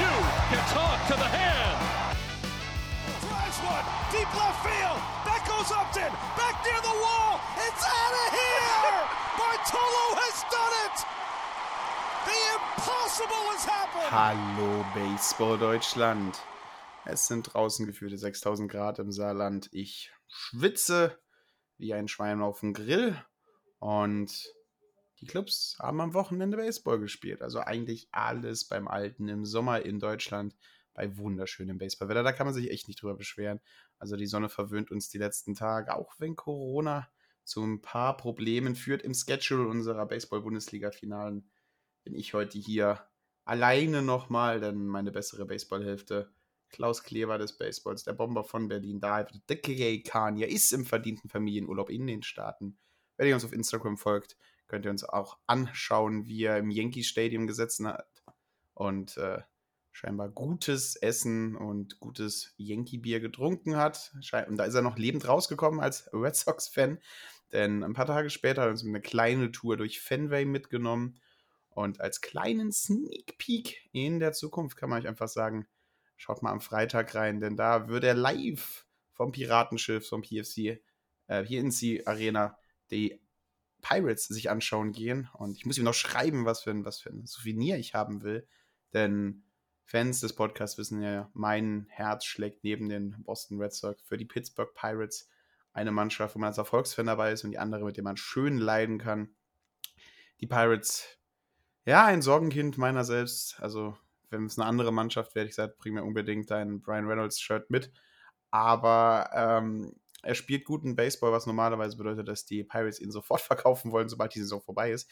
You can talk to the hand. Drives one, deep left field. That goes Upton, back near the wall. It's out of here. Bartolo has done it. The impossible has happened. Hallo Baseball Deutschland. Es sind draußen gefühlte 6000 Grad im Saarland. Ich schwitze wie ein Schwein auf dem Grill. Und die Clubs haben am Wochenende Baseball gespielt. Also eigentlich alles beim Alten im Sommer in Deutschland bei wunderschönem Baseballwetter. Da kann man sich echt nicht drüber beschweren. Also die Sonne verwöhnt uns die letzten Tage, auch wenn Corona zu ein paar Problemen führt im Schedule unserer Baseball-Bundesliga-Finalen. Bin ich heute hier alleine nochmal, denn meine bessere Baseballhälfte, Klaus Kleber des Baseballs, der Bomber von Berlin, David Dickie Kanye, ist im verdienten Familienurlaub in den Staaten. Wenn ihr uns auf Instagram folgt, könnt ihr uns auch anschauen, wie er im Yankee Stadium gesessen hat und äh, scheinbar gutes Essen und gutes Yankee-Bier getrunken hat. Und da ist er noch lebend rausgekommen als Red Sox-Fan, denn ein paar Tage später hat er uns eine kleine Tour durch Fenway mitgenommen. Und als kleinen Sneak Peek in der Zukunft kann man euch einfach sagen, schaut mal am Freitag rein, denn da wird er live vom Piratenschiff, vom PFC, äh, PNC Arena, die Pirates sich anschauen gehen. Und ich muss ihm noch schreiben, was für ein, was für ein Souvenir ich haben will. Denn Fans des Podcasts wissen ja, mein Herz schlägt neben den Boston Red Sox für die Pittsburgh Pirates. Eine Mannschaft, wo man als Erfolgsfan dabei ist und die andere, mit der man schön leiden kann. Die Pirates, ja, ein Sorgenkind meiner selbst. Also, wenn es eine andere Mannschaft wäre, ich sage, bring mir unbedingt dein Brian Reynolds-Shirt mit. Aber ähm, er spielt guten Baseball, was normalerweise bedeutet, dass die Pirates ihn sofort verkaufen wollen, sobald die Saison vorbei ist.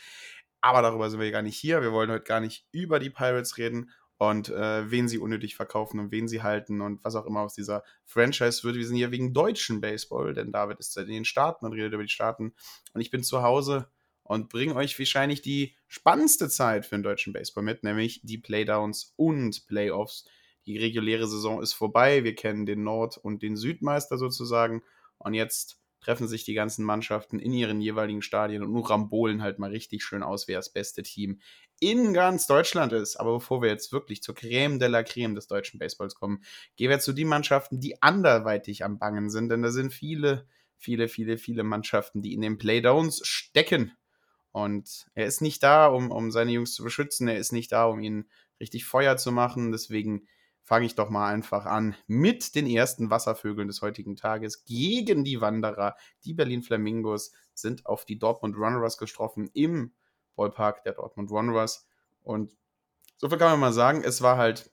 Aber darüber sind wir gar nicht hier. Wir wollen heute gar nicht über die Pirates reden und äh, wen sie unnötig verkaufen und wen sie halten und was auch immer aus dieser Franchise wird. Wir sind hier wegen deutschen Baseball, denn David ist in den Staaten und redet über die Staaten. Und ich bin zu Hause und bringe euch wahrscheinlich die spannendste Zeit für den deutschen Baseball mit, nämlich die Playdowns und Playoffs. Die reguläre Saison ist vorbei. Wir kennen den Nord- und den Südmeister sozusagen. Und jetzt treffen sich die ganzen Mannschaften in ihren jeweiligen Stadien und nur rambolen halt mal richtig schön aus, wer das beste Team in ganz Deutschland ist. Aber bevor wir jetzt wirklich zur Creme de la Creme des deutschen Baseballs kommen, gehen wir zu den Mannschaften, die anderweitig am Bangen sind. Denn da sind viele, viele, viele, viele Mannschaften, die in den Playdowns stecken. Und er ist nicht da, um, um seine Jungs zu beschützen. Er ist nicht da, um ihnen richtig Feuer zu machen. Deswegen fange ich doch mal einfach an mit den ersten Wasservögeln des heutigen Tages gegen die Wanderer. Die Berlin Flamingos sind auf die Dortmund Wanderers getroffen im Ballpark der Dortmund Wanderers. Und so viel kann man mal sagen, es war halt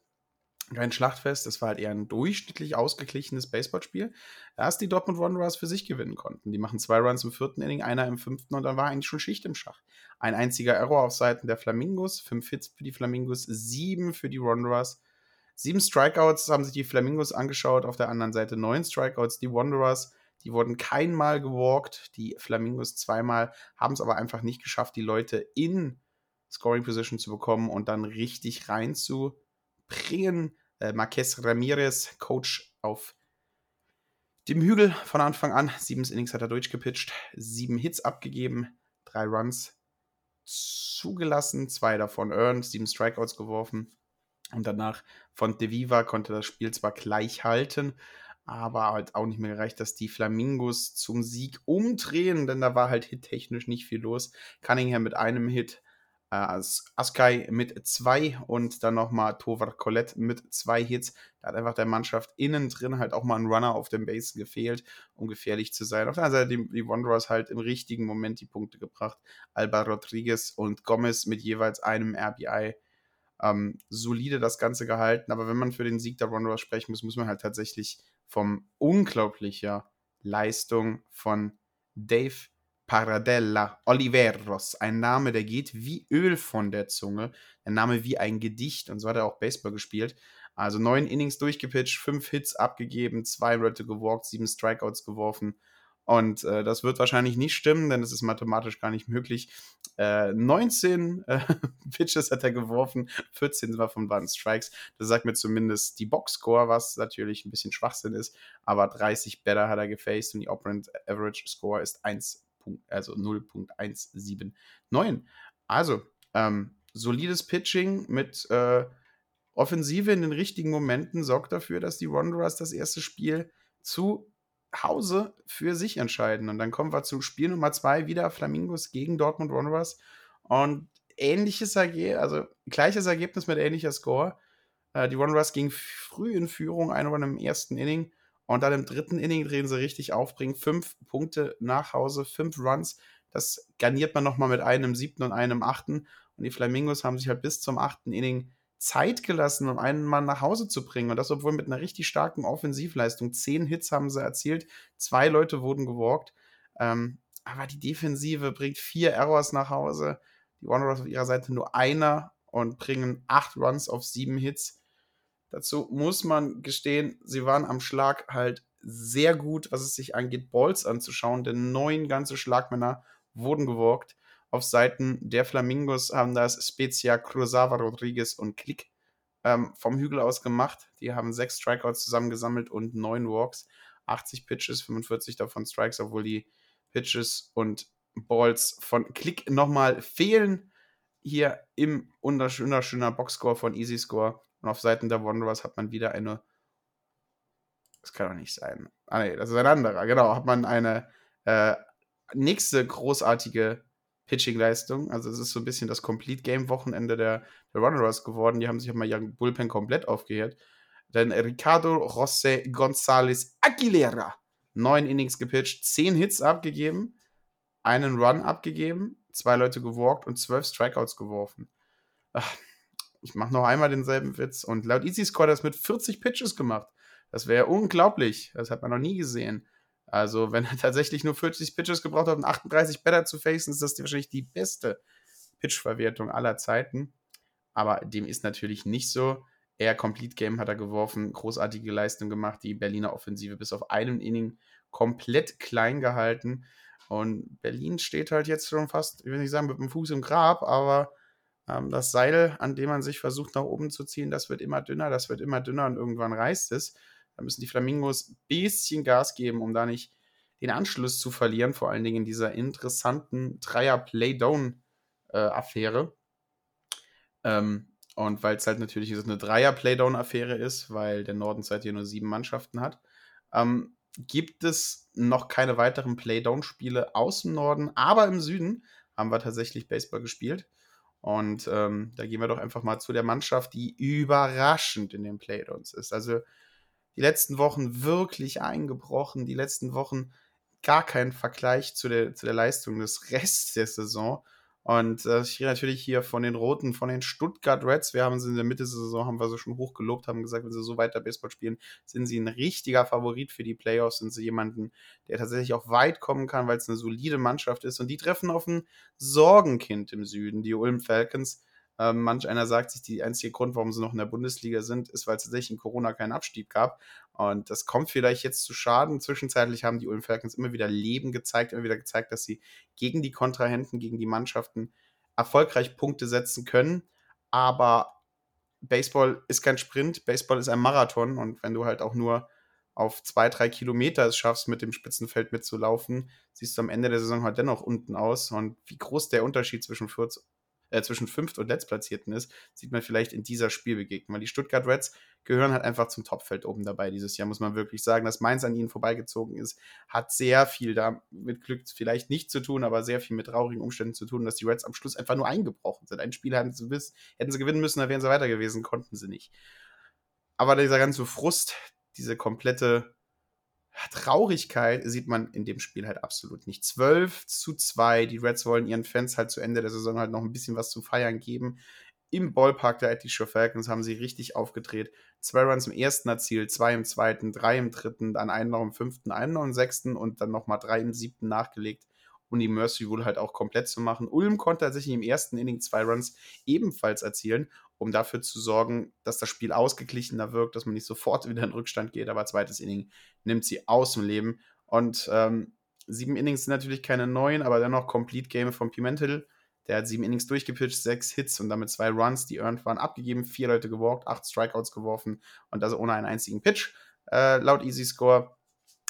kein Schlachtfest, es war halt eher ein durchschnittlich ausgeglichenes Baseballspiel, das die Dortmund Wanderers für sich gewinnen konnten. Die machen zwei Runs im vierten Inning, einer im fünften und dann war eigentlich schon Schicht im Schach. Ein einziger Error auf Seiten der Flamingos, fünf Hits für die Flamingos, sieben für die Wanderers. Sieben Strikeouts haben sich die Flamingos angeschaut, auf der anderen Seite neun Strikeouts, die Wanderers. Die wurden keinmal gewalkt, die Flamingos zweimal, haben es aber einfach nicht geschafft, die Leute in Scoring Position zu bekommen und dann richtig reinzubringen. Äh, Marquez Ramirez, Coach auf dem Hügel von Anfang an. Sieben Innings hat er durchgepitcht, sieben Hits abgegeben, drei Runs zugelassen, zwei davon earned, sieben Strikeouts geworfen. Und danach von De Viva konnte das Spiel zwar gleich halten, aber halt auch nicht mehr gereicht, dass die Flamingos zum Sieg umdrehen, denn da war halt hittechnisch nicht viel los. Cunningham mit einem Hit, äh, As- Askai mit zwei und dann nochmal Tovar Colette mit zwei Hits. Da hat einfach der Mannschaft innen drin halt auch mal ein Runner auf dem Base gefehlt, um gefährlich zu sein. Auf der anderen Seite die, die Wanderers halt im richtigen Moment die Punkte gebracht. Alba Rodriguez und Gomez mit jeweils einem RBI ähm, solide das Ganze gehalten. Aber wenn man für den Sieg der Wanderers sprechen muss, muss man halt tatsächlich vom unglaublicher Leistung von Dave Paradella Oliveros. Ein Name, der geht wie Öl von der Zunge. Ein Name wie ein Gedicht. Und so hat er auch Baseball gespielt. Also neun Innings durchgepitcht, fünf Hits abgegeben, zwei Rötte gewalkt, sieben Strikeouts geworfen. Und äh, das wird wahrscheinlich nicht stimmen, denn es ist mathematisch gar nicht möglich. Äh, 19 äh, Pitches hat er geworfen, 14 war von waren Strikes. Das sagt mir zumindest die Boxscore, was natürlich ein bisschen Schwachsinn ist. Aber 30 Better hat er gefaced und die Operant Average Score ist 1, also 0.179. Also, ähm, solides Pitching mit äh, Offensive in den richtigen Momenten sorgt dafür, dass die Wanderers das erste Spiel zu Hause für sich entscheiden. Und dann kommen wir zu Spiel Nummer zwei wieder Flamingos gegen Dortmund Wanderers. Und ähnliches Ergebnis, also gleiches Ergebnis mit ähnlicher Score. Äh, die Wanderers gingen früh in Führung, ein Run im ersten Inning. Und dann im dritten Inning drehen sie richtig auf, bringen fünf Punkte nach Hause, fünf Runs. Das garniert man nochmal mit einem siebten und einem achten. Und die Flamingos haben sich halt bis zum achten Inning Zeit gelassen, um einen Mann nach Hause zu bringen. Und das, obwohl mit einer richtig starken Offensivleistung. Zehn Hits haben sie erzielt, zwei Leute wurden gewalkt. Ähm, aber die Defensive bringt vier Errors nach Hause. Die Wanderers auf ihrer Seite nur einer und bringen acht Runs auf sieben Hits. Dazu muss man gestehen, sie waren am Schlag halt sehr gut, was es sich angeht, Balls anzuschauen, denn neun ganze Schlagmänner wurden gewalkt. Auf Seiten der Flamingos haben das Spezia, Cruzava, Rodriguez und Klick ähm, vom Hügel aus gemacht. Die haben sechs Strikeouts zusammengesammelt und neun Walks. 80 Pitches, 45 davon Strikes, obwohl die Pitches und Balls von Klick nochmal fehlen. Hier im wunderschöner Boxscore von Easy Score. Und auf Seiten der Wanderers hat man wieder eine. Das kann doch nicht sein. Ah, nee, das ist ein anderer. Genau, hat man eine äh, nächste großartige Pitching-Leistung. Also es ist so ein bisschen das Complete-Game-Wochenende der, der Runners geworden. Die haben sich auch mal ihren Bullpen komplett aufgehört. Denn Ricardo José González Aguilera, neun Innings gepitcht, zehn Hits abgegeben, einen Run abgegeben, zwei Leute gewalkt und zwölf Strikeouts geworfen. Ach, ich mache noch einmal denselben Witz. Und laut Easy Score hat das mit 40 Pitches gemacht. Das wäre unglaublich. Das hat man noch nie gesehen. Also, wenn er tatsächlich nur 40 Pitches gebraucht hat, um 38 Better zu facen, ist das wahrscheinlich die beste Pitch-Verwertung aller Zeiten. Aber dem ist natürlich nicht so. Er Complete Game hat er geworfen, großartige Leistung gemacht, die Berliner Offensive bis auf einen Inning komplett klein gehalten. Und Berlin steht halt jetzt schon fast, ich will nicht sagen, mit dem Fuß im Grab, aber ähm, das Seil, an dem man sich versucht nach oben zu ziehen, das wird immer dünner, das wird immer dünner und irgendwann reißt es. Da müssen die Flamingos ein bisschen Gas geben, um da nicht den Anschluss zu verlieren, vor allen Dingen in dieser interessanten Dreier-Playdown-Affäre. Ähm, und weil es halt natürlich eine Dreier-Playdown-Affäre ist, weil der Norden seit hier nur sieben Mannschaften hat, ähm, gibt es noch keine weiteren Playdown-Spiele aus dem Norden, aber im Süden haben wir tatsächlich Baseball gespielt. Und ähm, da gehen wir doch einfach mal zu der Mannschaft, die überraschend in den Playdowns ist. Also die letzten Wochen wirklich eingebrochen, die letzten Wochen gar kein Vergleich zu der, zu der Leistung des Rests der Saison. Und äh, ich rede natürlich hier von den Roten, von den Stuttgart Reds. Wir haben sie in der Mitte der Saison, haben wir so schon hochgelobt, haben gesagt, wenn sie so weiter Baseball spielen, sind sie ein richtiger Favorit für die Playoffs, sind sie jemanden, der tatsächlich auch weit kommen kann, weil es eine solide Mannschaft ist. Und die treffen auf ein Sorgenkind im Süden, die Ulm Falcons. Ähm, manch einer sagt sich, der einzige Grund, warum sie noch in der Bundesliga sind, ist, weil es tatsächlich in Corona keinen Abstieg gab. Und das kommt vielleicht jetzt zu Schaden. Zwischenzeitlich haben die Ulm Falcons immer wieder Leben gezeigt, immer wieder gezeigt, dass sie gegen die Kontrahenten, gegen die Mannschaften erfolgreich Punkte setzen können. Aber Baseball ist kein Sprint, Baseball ist ein Marathon. Und wenn du halt auch nur auf zwei, drei Kilometer es schaffst, mit dem Spitzenfeld mitzulaufen, siehst du am Ende der Saison halt dennoch unten aus. Und wie groß der Unterschied zwischen Fürth äh, zwischen fünft und letztplatzierten ist, sieht man vielleicht in dieser Spielbegegnung. Weil die Stuttgart Reds gehören halt einfach zum Topfeld oben dabei dieses Jahr, muss man wirklich sagen. Dass Mainz an ihnen vorbeigezogen ist, hat sehr viel da mit Glück vielleicht nicht zu tun, aber sehr viel mit traurigen Umständen zu tun, dass die Reds am Schluss einfach nur eingebrochen sind. Ein Spiel hätten sie, hätten sie gewinnen müssen, da wären sie weiter gewesen, konnten sie nicht. Aber dieser ganze Frust, diese komplette Traurigkeit sieht man in dem Spiel halt absolut nicht. 12 zu 2. Die Reds wollen ihren Fans halt zu Ende der Saison halt noch ein bisschen was zu feiern geben. im Ballpark der Ettischer Falcons haben sie richtig aufgedreht. Zwei Runs im ersten erzielt, zwei im zweiten, drei im dritten, dann einen noch im fünften, einen noch im sechsten und dann nochmal drei im siebten nachgelegt, um die Mercy wohl halt auch komplett zu machen. Ulm konnte tatsächlich im ersten Inning zwei Runs ebenfalls erzielen, um dafür zu sorgen, dass das Spiel ausgeglichener wirkt, dass man nicht sofort wieder in Rückstand geht, aber zweites Inning nimmt sie aus dem Leben. Und ähm, sieben Innings sind natürlich keine neuen, aber dennoch Complete Game von Pimentel der hat sieben Innings durchgepitcht, sechs Hits und damit zwei Runs, die earned waren, abgegeben, vier Leute gewalkt, acht Strikeouts geworfen und das ohne einen einzigen Pitch. Äh, laut Easy Score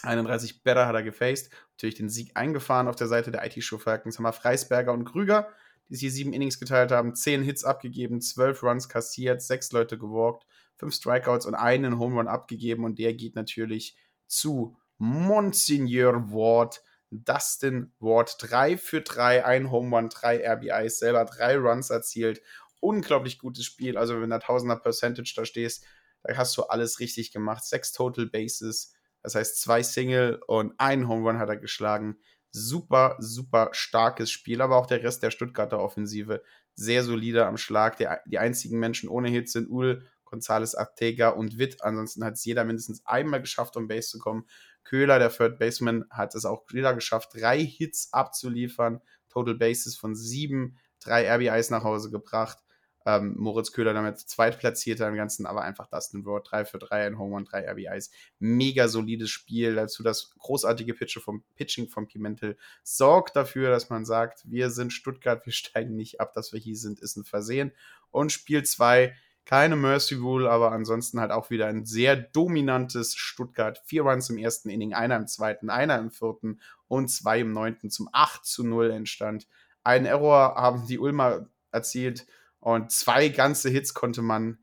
31 Better hat er gefaced. Natürlich den Sieg eingefahren auf der Seite der IT-Show Falcons haben wir Freisberger und Krüger, die sich sieben Innings geteilt haben, zehn Hits abgegeben, zwölf Runs kassiert, sechs Leute gewalkt, fünf Strikeouts und einen Home Run abgegeben und der geht natürlich zu Monsignor Ward Dustin Ward 3 für 3, ein Home Run, 3 RBIs, selber 3 Runs erzielt. Unglaublich gutes Spiel. Also, wenn du Tausender Percentage da stehst, da hast du alles richtig gemacht. Sechs Total Bases, das heißt zwei Single und ein Home Run hat er geschlagen. Super, super starkes Spiel, aber auch der Rest der Stuttgarter Offensive sehr solide am Schlag. Der, die einzigen Menschen ohne Hits sind Ul, González Artega und Witt. Ansonsten hat es jeder mindestens einmal geschafft, um Base zu kommen. Köhler, der Third Baseman, hat es auch wieder geschafft, drei Hits abzuliefern. Total Bases von sieben, drei RBIs nach Hause gebracht. Ähm, Moritz Köhler damit zweitplatzierter im Ganzen, aber einfach Dustin Ward, 3 für 3, ein Home Run, 3 RBIs. Mega solides Spiel. Dazu das großartige Pitching vom, Pitching von Pimentel sorgt dafür, dass man sagt, wir sind Stuttgart, wir steigen nicht ab, dass wir hier sind, ist ein Versehen. Und Spiel 2 keine Mercy Rule, aber ansonsten halt auch wieder ein sehr dominantes Stuttgart. Vier Runs im ersten Inning, einer im zweiten, einer im vierten und zwei im neunten zum 8 zu 0 entstand. Einen Error haben die Ulmer erzielt und zwei ganze Hits konnte man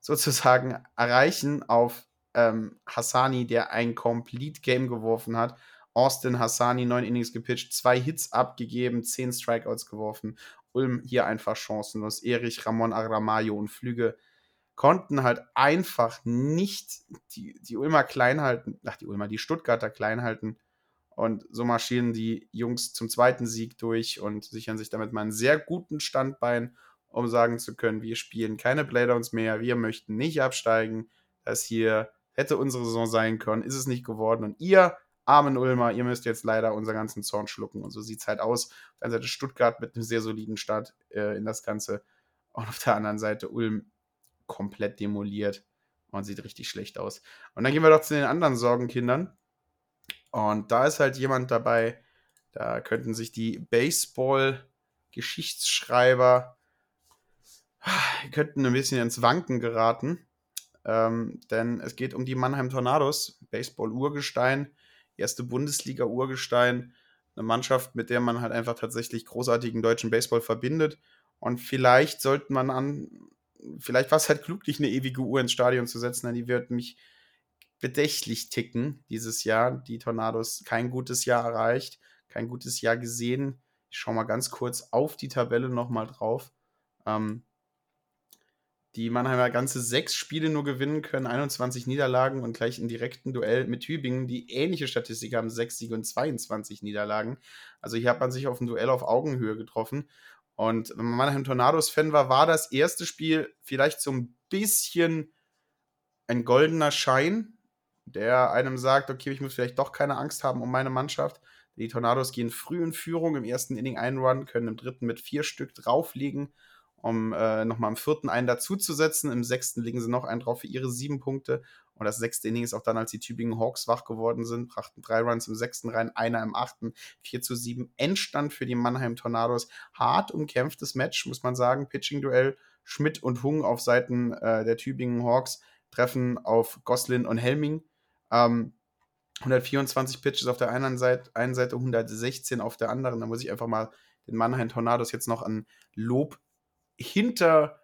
sozusagen erreichen auf ähm, Hassani, der ein Complete Game geworfen hat. Austin Hassani, neun Innings gepitcht, zwei Hits abgegeben, zehn Strikeouts geworfen Ulm hier einfach chancenlos. Erich, Ramon Aramayo und Flüge konnten halt einfach nicht die, die Ulmer klein halten, ach, die Ulmer, die Stuttgarter klein halten. Und so marschieren die Jungs zum zweiten Sieg durch und sichern sich damit mal einen sehr guten Standbein, um sagen zu können, wir spielen keine Playdowns mehr, wir möchten nicht absteigen. Das hier hätte unsere Saison sein können, ist es nicht geworden. Und ihr armen Ulmer, ihr müsst jetzt leider unseren ganzen Zorn schlucken. Und so sieht es halt aus. Auf der einen Seite Stuttgart mit einem sehr soliden Start äh, in das Ganze. Und auf der anderen Seite Ulm komplett demoliert und sieht richtig schlecht aus. Und dann gehen wir doch zu den anderen Sorgenkindern. Und da ist halt jemand dabei, da könnten sich die Baseball-Geschichtsschreiber könnten ein bisschen ins Wanken geraten. Ähm, denn es geht um die Mannheim Tornados, Baseball-Urgestein, erste Bundesliga-Urgestein, eine Mannschaft, mit der man halt einfach tatsächlich großartigen deutschen Baseball verbindet. Und vielleicht sollte man an, vielleicht war es halt klug, nicht eine ewige Uhr ins Stadion zu setzen, denn die wird mich bedächtlich ticken dieses Jahr. Die Tornados kein gutes Jahr erreicht, kein gutes Jahr gesehen. Ich schaue mal ganz kurz auf die Tabelle nochmal drauf. Ähm, die Mannheimer ganze sechs Spiele nur gewinnen können, 21 Niederlagen und gleich im direkten Duell mit Tübingen, die ähnliche Statistik haben, sechs Siege und 22 Niederlagen. Also hier hat man sich auf ein Duell auf Augenhöhe getroffen. Und wenn man Mannheim Tornados-Fan war, war das erste Spiel vielleicht so ein bisschen ein goldener Schein, der einem sagt, okay, ich muss vielleicht doch keine Angst haben um meine Mannschaft. Die Tornados gehen früh in Führung, im ersten Inning einen können im dritten mit vier Stück drauflegen um äh, nochmal im vierten einen dazuzusetzen. Im sechsten legen sie noch einen drauf für ihre sieben Punkte. Und das sechste Inning ist auch dann, als die Tübingen Hawks wach geworden sind, brachten drei Runs im sechsten rein, einer im achten, 4 zu 7. Endstand für die Mannheim Tornados. Hart umkämpftes Match, muss man sagen. Pitching-Duell. Schmidt und Hung auf Seiten äh, der Tübingen Hawks treffen auf Goslin und Helming. Ähm, 124 Pitches auf der einen Seite, einen Seite, 116 auf der anderen. Da muss ich einfach mal den Mannheim Tornados jetzt noch an Lob hinter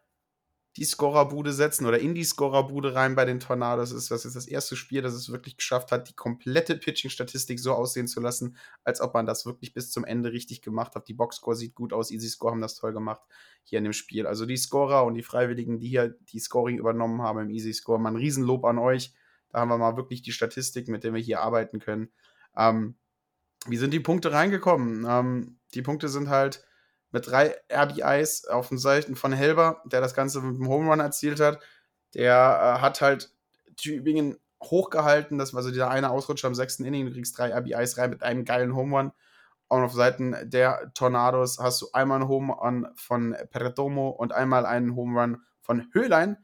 die Scorerbude setzen oder in die Scorerbude rein bei den Tornados ist. Das ist das erste Spiel, das es wirklich geschafft hat, die komplette Pitching-Statistik so aussehen zu lassen, als ob man das wirklich bis zum Ende richtig gemacht hat. Die Boxscore sieht gut aus, Easy Score haben das toll gemacht hier in dem Spiel. Also die Scorer und die Freiwilligen, die hier die Scoring übernommen haben im Easy Score, mal ein Riesenlob an euch. Da haben wir mal wirklich die Statistik, mit der wir hier arbeiten können. Ähm, wie sind die Punkte reingekommen? Ähm, die Punkte sind halt mit drei RBIs auf den Seiten von Helber, der das Ganze mit dem Home Run erzielt hat. Der äh, hat halt Tübingen hochgehalten. Das war so dieser eine Ausrutscher am sechsten Inning. Du kriegst drei RBIs rein mit einem geilen Home Run. Und auf Seiten der Tornados hast du einmal einen Home Run von Perdomo und einmal einen Home Run von Höhlein,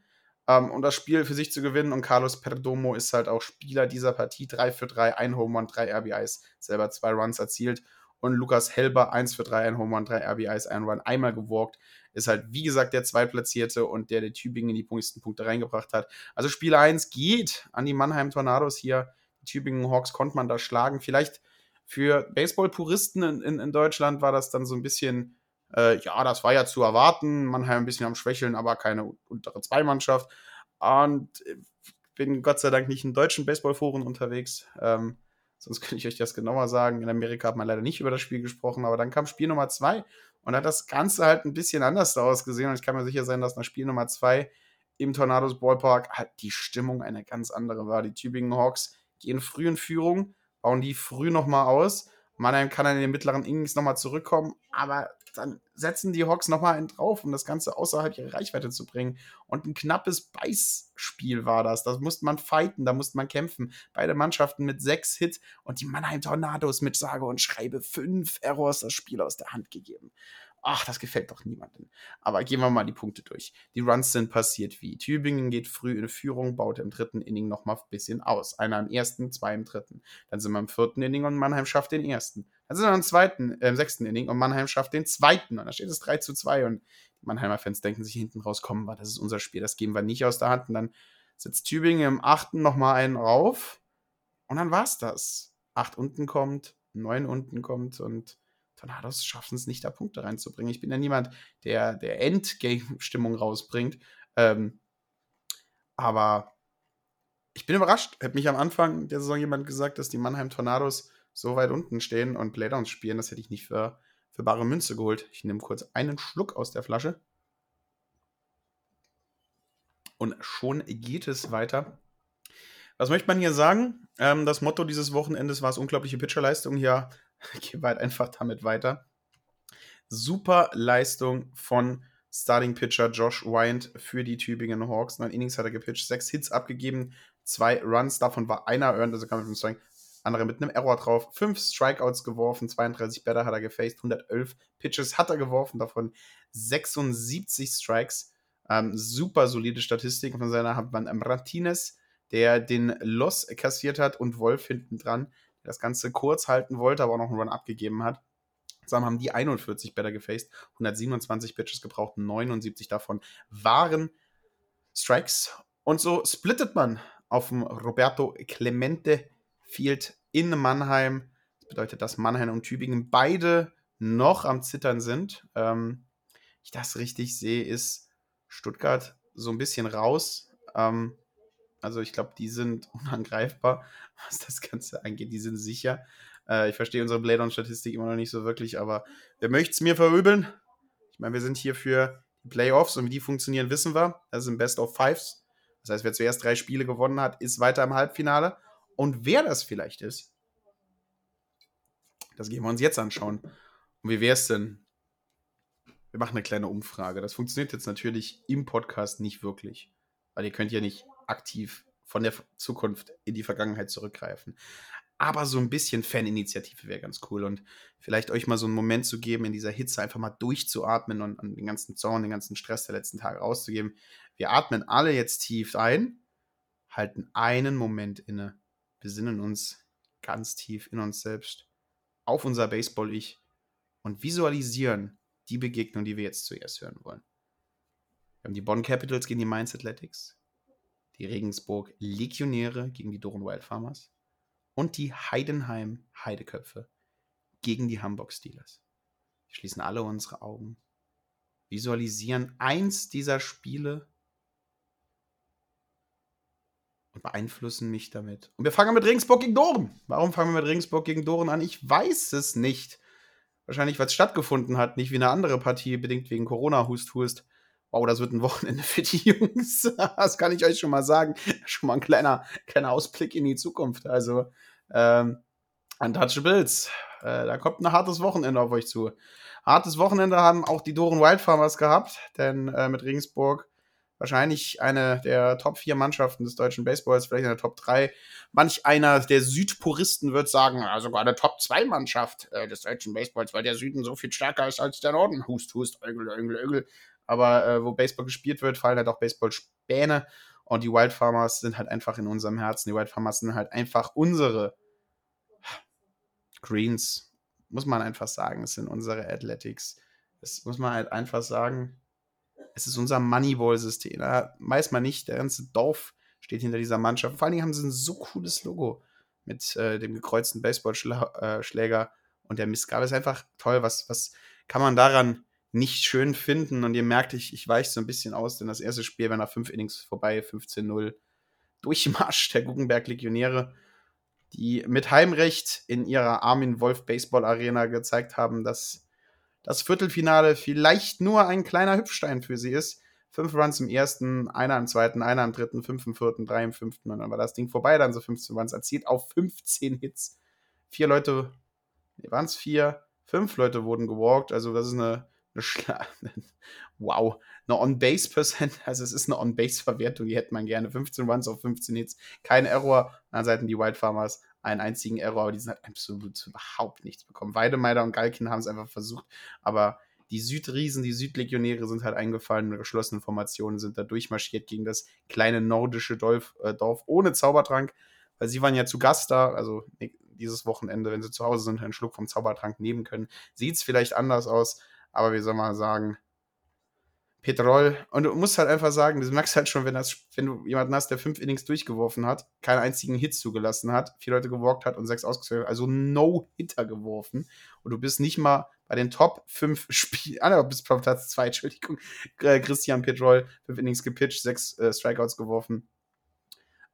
ähm, um das Spiel für sich zu gewinnen. Und Carlos Perdomo ist halt auch Spieler dieser Partie. 3 für 3, ein Home Run, drei RBIs, selber zwei Runs erzielt. Und Lukas Helber 1 für 3, ein Home Run, drei RBIs, ein Run, einmal gewalkt. Ist halt, wie gesagt, der Zweitplatzierte und der, der Tübingen in die meisten Punkte reingebracht hat. Also Spiel 1 geht an die Mannheim Tornados hier. Die Tübingen Hawks konnte man da schlagen. Vielleicht für Baseball-Puristen in, in, in, Deutschland war das dann so ein bisschen, äh, ja, das war ja zu erwarten. Mannheim ein bisschen am Schwächeln, aber keine untere Zweimannschaft. Und äh, bin Gott sei Dank nicht in deutschen Baseballforen unterwegs. Ähm, sonst könnte ich euch das genauer sagen. In Amerika hat man leider nicht über das Spiel gesprochen, aber dann kam Spiel Nummer zwei und hat das Ganze halt ein bisschen anders ausgesehen. Und ich kann mir sicher sein, dass nach Spiel Nummer zwei im Tornados Ballpark halt die Stimmung eine ganz andere war. Die Tübingen Hawks gehen früh in Führung, bauen die früh nochmal aus. Mannheim kann dann in den mittleren Innings nochmal zurückkommen, aber dann setzen die Hawks nochmal einen drauf, um das Ganze außerhalb ihrer Reichweite zu bringen. Und ein knappes Beißspiel war das. Das musste man fighten, da musste man kämpfen. Beide Mannschaften mit sechs Hits und die Mannheim Tornados mit sage und schreibe fünf Errors das Spiel aus der Hand gegeben. Ach, das gefällt doch niemandem. Aber gehen wir mal die Punkte durch. Die Runs sind passiert wie. Tübingen geht früh in Führung, baut im dritten Inning nochmal ein bisschen aus. Einer im ersten, zwei im dritten. Dann sind wir im vierten Inning und Mannheim schafft den ersten. Dann sind wir im zweiten, äh, im sechsten Inning und Mannheim schafft den zweiten. Und da steht es 3 zu 2 und die Mannheimer Fans denken sich hinten raus, komm, das ist unser Spiel, das geben wir nicht aus der Hand. Und dann setzt Tübingen im achten nochmal einen rauf. Und dann war's das. Acht unten kommt, neun unten kommt und Tornados schaffen es nicht, da Punkte reinzubringen. Ich bin ja niemand, der, der Endgame-Stimmung rausbringt. Ähm, aber ich bin überrascht. Hätte mich am Anfang der Saison jemand gesagt, dass die Mannheim Tornados so weit unten stehen und Playdowns spielen, das hätte ich nicht für, für bare Münze geholt. Ich nehme kurz einen Schluck aus der Flasche. Und schon geht es weiter. Was möchte man hier sagen? Ähm, das Motto dieses Wochenendes war es unglaubliche Pitcherleistung. Hier gehen wir halt einfach damit weiter. Super Leistung von Starting Pitcher Josh Wyant für die Tübingen Hawks. Neun Innings hat er gepitcht, sechs Hits abgegeben, zwei Runs, davon war einer earned, also kann man sagen, andere mit einem Error drauf. Fünf Strikeouts geworfen, 32 Better hat er gefaced, 111 Pitches hat er geworfen, davon 76 Strikes. Ähm, super solide Statistik von seiner Hand. Martinez, der den Loss kassiert hat und Wolf hinten dran, der das Ganze kurz halten wollte, aber auch noch einen Run abgegeben hat. Zusammen haben die 41 Better gefaced, 127 Pitches gebraucht, 79 davon waren Strikes. Und so splittet man auf dem Roberto Clemente Field in Mannheim. Das bedeutet, dass Mannheim und Tübingen beide noch am Zittern sind. Ähm, ich das richtig sehe, ist Stuttgart so ein bisschen raus. Ähm, also ich glaube, die sind unangreifbar, was das Ganze angeht. Die sind sicher. Äh, ich verstehe unsere Blade-On-Statistik immer noch nicht so wirklich, aber wer möchte es mir verübeln? Ich meine, wir sind hier für die Playoffs und wie die funktionieren, wissen wir. Das sind Best of Fives. Das heißt, wer zuerst drei Spiele gewonnen hat, ist weiter im Halbfinale. Und wer das vielleicht ist, das gehen wir uns jetzt anschauen. Und wie wäre es denn? Wir machen eine kleine Umfrage. Das funktioniert jetzt natürlich im Podcast nicht wirklich, weil ihr könnt ja nicht aktiv von der Zukunft in die Vergangenheit zurückgreifen. Aber so ein bisschen Faninitiative wäre ganz cool und vielleicht euch mal so einen Moment zu geben, in dieser Hitze einfach mal durchzuatmen und, und den ganzen Zorn, den ganzen Stress der letzten Tage rauszugeben. Wir atmen alle jetzt tief ein, halten einen Moment inne besinnen uns ganz tief in uns selbst, auf unser Baseball-Ich und visualisieren die Begegnung, die wir jetzt zuerst hören wollen. Wir haben die Bonn Capitals gegen die Mainz Athletics, die Regensburg Legionäre gegen die Doren Wild Farmers und die Heidenheim Heideköpfe gegen die Hamburg Steelers. Wir schließen alle unsere Augen, visualisieren eins dieser Spiele und beeinflussen mich damit. Und wir fangen mit Regensburg gegen Doren. Warum fangen wir mit Regensburg gegen Doren an? Ich weiß es nicht. Wahrscheinlich, weil es stattgefunden hat, nicht wie eine andere Partie, bedingt wegen Corona, Hust, Hust. Wow, das wird ein Wochenende für die Jungs. das kann ich euch schon mal sagen. Schon mal ein kleiner, kleiner Ausblick in die Zukunft. Also, ähm, Untouchables. Äh, da kommt ein hartes Wochenende auf euch zu. Hartes Wochenende haben auch die Doren Wildfarmers gehabt, denn äh, mit Regensburg wahrscheinlich eine der Top 4 Mannschaften des deutschen Baseballs, vielleicht eine Top 3. Manch einer der Südpuristen wird sagen, ja, sogar eine Top 2 Mannschaft äh, des deutschen Baseballs, weil der Süden so viel stärker ist als der Norden. Hust, hust, ögel, ögel, ögel. Aber äh, wo Baseball gespielt wird, fallen halt auch Baseballspäne. Und die Wildfarmers sind halt einfach in unserem Herzen. Die Wildfarmers sind halt einfach unsere Greens. Muss man einfach sagen. Es sind unsere Athletics. Das muss man halt einfach sagen es ist unser Moneyball-System. Da weiß man nicht, der ganze Dorf steht hinter dieser Mannschaft. Vor allen Dingen haben sie ein so cooles Logo mit äh, dem gekreuzten Baseballschläger äh, und der Mistgabel. Ist einfach toll. Was, was kann man daran nicht schön finden? Und ihr merkt, ich, ich weiche so ein bisschen aus, denn das erste Spiel war nach fünf Innings vorbei, 15-0. Durchmarsch der Guggenberg Legionäre, die mit Heimrecht in ihrer Armin Wolf Baseball Arena gezeigt haben, dass das Viertelfinale vielleicht nur ein kleiner Hüpfstein für sie ist. Fünf Runs im ersten, einer im zweiten, einer im dritten, fünf im vierten, drei im fünften und dann war das Ding vorbei, dann so 15 Runs erzielt auf 15 Hits. Vier Leute, waren es vier, fünf Leute wurden gewalkt, also das ist eine, eine Schla wow, eine On-Base-Percent, also es ist eine On-Base-Verwertung, die hätte man gerne. 15 Runs auf 15 Hits, kein Error. An Seiten die White Farmers einen einzigen Error, aber die sind halt absolut überhaupt nichts bekommen. Weidemeider und Galkin haben es einfach versucht, aber die Südriesen, die Südlegionäre sind halt eingefallen in geschlossenen Formationen, sind da durchmarschiert gegen das kleine nordische Dorf, äh, Dorf ohne Zaubertrank, weil sie waren ja zu Gast da, also dieses Wochenende, wenn sie zu Hause sind, einen Schluck vom Zaubertrank nehmen können. Sieht es vielleicht anders aus, aber wie soll man sagen, Petrol. Und du musst halt einfach sagen, du merkst halt schon, wenn, das, wenn du jemanden hast, der fünf Innings durchgeworfen hat, keinen einzigen Hit zugelassen hat, vier Leute gewalkt hat und sechs ausgezogen hat, also No-Hitter geworfen. Und du bist nicht mal bei den Top fünf Spielen, ah, bist auf Platz zwei, Entschuldigung, äh, Christian Petrol, fünf Innings gepitcht, sechs äh, Strikeouts geworfen.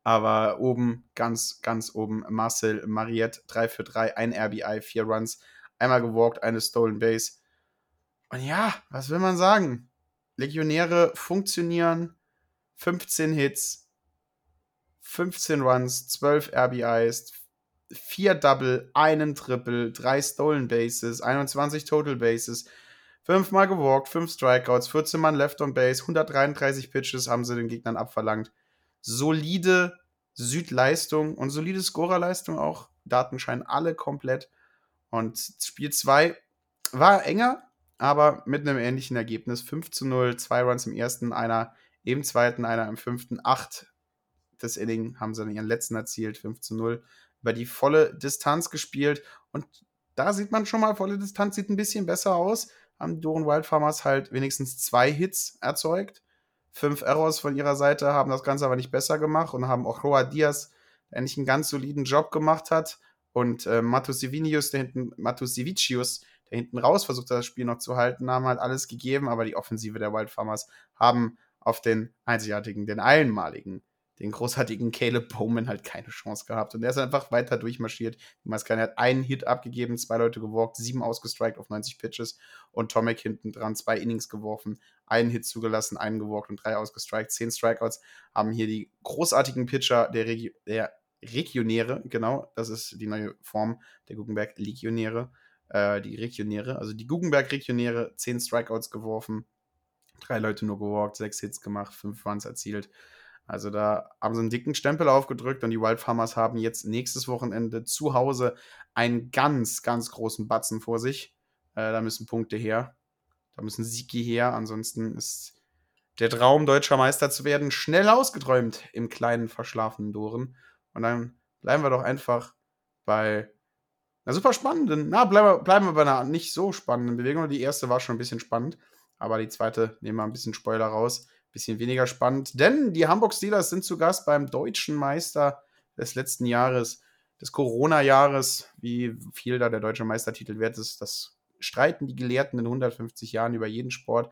Aber oben, ganz, ganz oben, Marcel Mariette, 3 für 3, ein RBI, vier Runs, einmal gewalkt, eine Stolen Base. Und ja, was will man sagen? Legionäre funktionieren. 15 Hits, 15 Runs, 12 RBIs, 4 Double, einen Triple, 3 Stolen Bases, 21 Total Bases, 5 Mal gewalkt, 5 Strikeouts, 14 Mann Left on Base, 133 Pitches haben sie den Gegnern abverlangt. Solide Südleistung und solide Scorerleistung auch. Daten scheinen alle komplett. Und Spiel 2 war enger, aber mit einem ähnlichen Ergebnis. 5 zu 0, zwei Runs im ersten, einer im zweiten, einer im fünften, acht das Inning haben sie in ihren letzten erzielt, 5 zu 0, über die volle Distanz gespielt und da sieht man schon mal, volle Distanz sieht ein bisschen besser aus. Haben Doren Wildfarmers halt wenigstens zwei Hits erzeugt. Fünf Errors von ihrer Seite haben das Ganze aber nicht besser gemacht und haben auch Roa Diaz, der eigentlich einen ganz soliden Job gemacht hat. Und äh, Matusivinius, der hinten, Matusivicius, der hinten raus versucht das Spiel noch zu halten, haben halt alles gegeben, aber die Offensive der Wildfarmers haben auf den einzigartigen, den einmaligen, den großartigen Caleb Bowman halt keine Chance gehabt. Und er ist einfach weiter durchmarschiert. Die Maskane hat einen Hit abgegeben, zwei Leute gewalkt, sieben ausgestrikt auf 90 Pitches und Tomek hinten dran zwei Innings geworfen, einen Hit zugelassen, einen gewalkt und drei ausgestrikt. Zehn Strikeouts haben hier die großartigen Pitcher der, Regi der Regionäre, genau, das ist die neue Form der Guggenberg Legionäre, äh, die Regionäre, also die Guggenberg-Regionäre, 10 Strikeouts geworfen, drei Leute nur gewalkt, sechs Hits gemacht, fünf Runs erzielt. Also da haben sie einen dicken Stempel aufgedrückt und die Wildfarmers haben jetzt nächstes Wochenende zu Hause einen ganz, ganz großen Batzen vor sich. Äh, da müssen Punkte her. Da müssen Siege her. Ansonsten ist der Traum, deutscher Meister zu werden, schnell ausgeträumt im kleinen verschlafenen Doren. Und dann bleiben wir doch einfach bei einer super spannenden, na, bleiben wir, bleiben wir bei einer nicht so spannenden Bewegung. Die erste war schon ein bisschen spannend, aber die zweite nehmen wir ein bisschen Spoiler raus. Bisschen weniger spannend, denn die Hamburg Steelers sind zu Gast beim deutschen Meister des letzten Jahres, des Corona-Jahres. Wie viel da der deutsche Meistertitel wert ist, das streiten die Gelehrten in 150 Jahren über jeden Sport.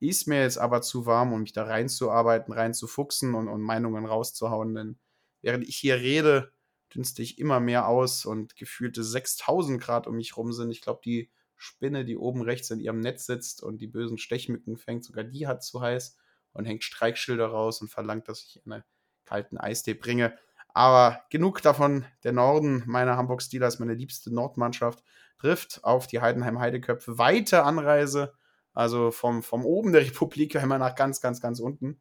Ist mir jetzt aber zu warm, um mich da reinzuarbeiten, reinzufuchsen und, und Meinungen rauszuhauen, denn während ich hier rede, dünste ich immer mehr aus und gefühlte 6000 Grad um mich rum sind. Ich glaube, die Spinne, die oben rechts in ihrem Netz sitzt und die bösen Stechmücken fängt, sogar die hat zu heiß und hängt Streikschilder raus und verlangt, dass ich einen kalten Eistee bringe. Aber genug davon. Der Norden meiner Hamburg Steelers, meine liebste Nordmannschaft, trifft auf die Heidenheim Heideköpfe. Weite Anreise, also vom, vom oben der Republik immer nach ganz, ganz, ganz unten.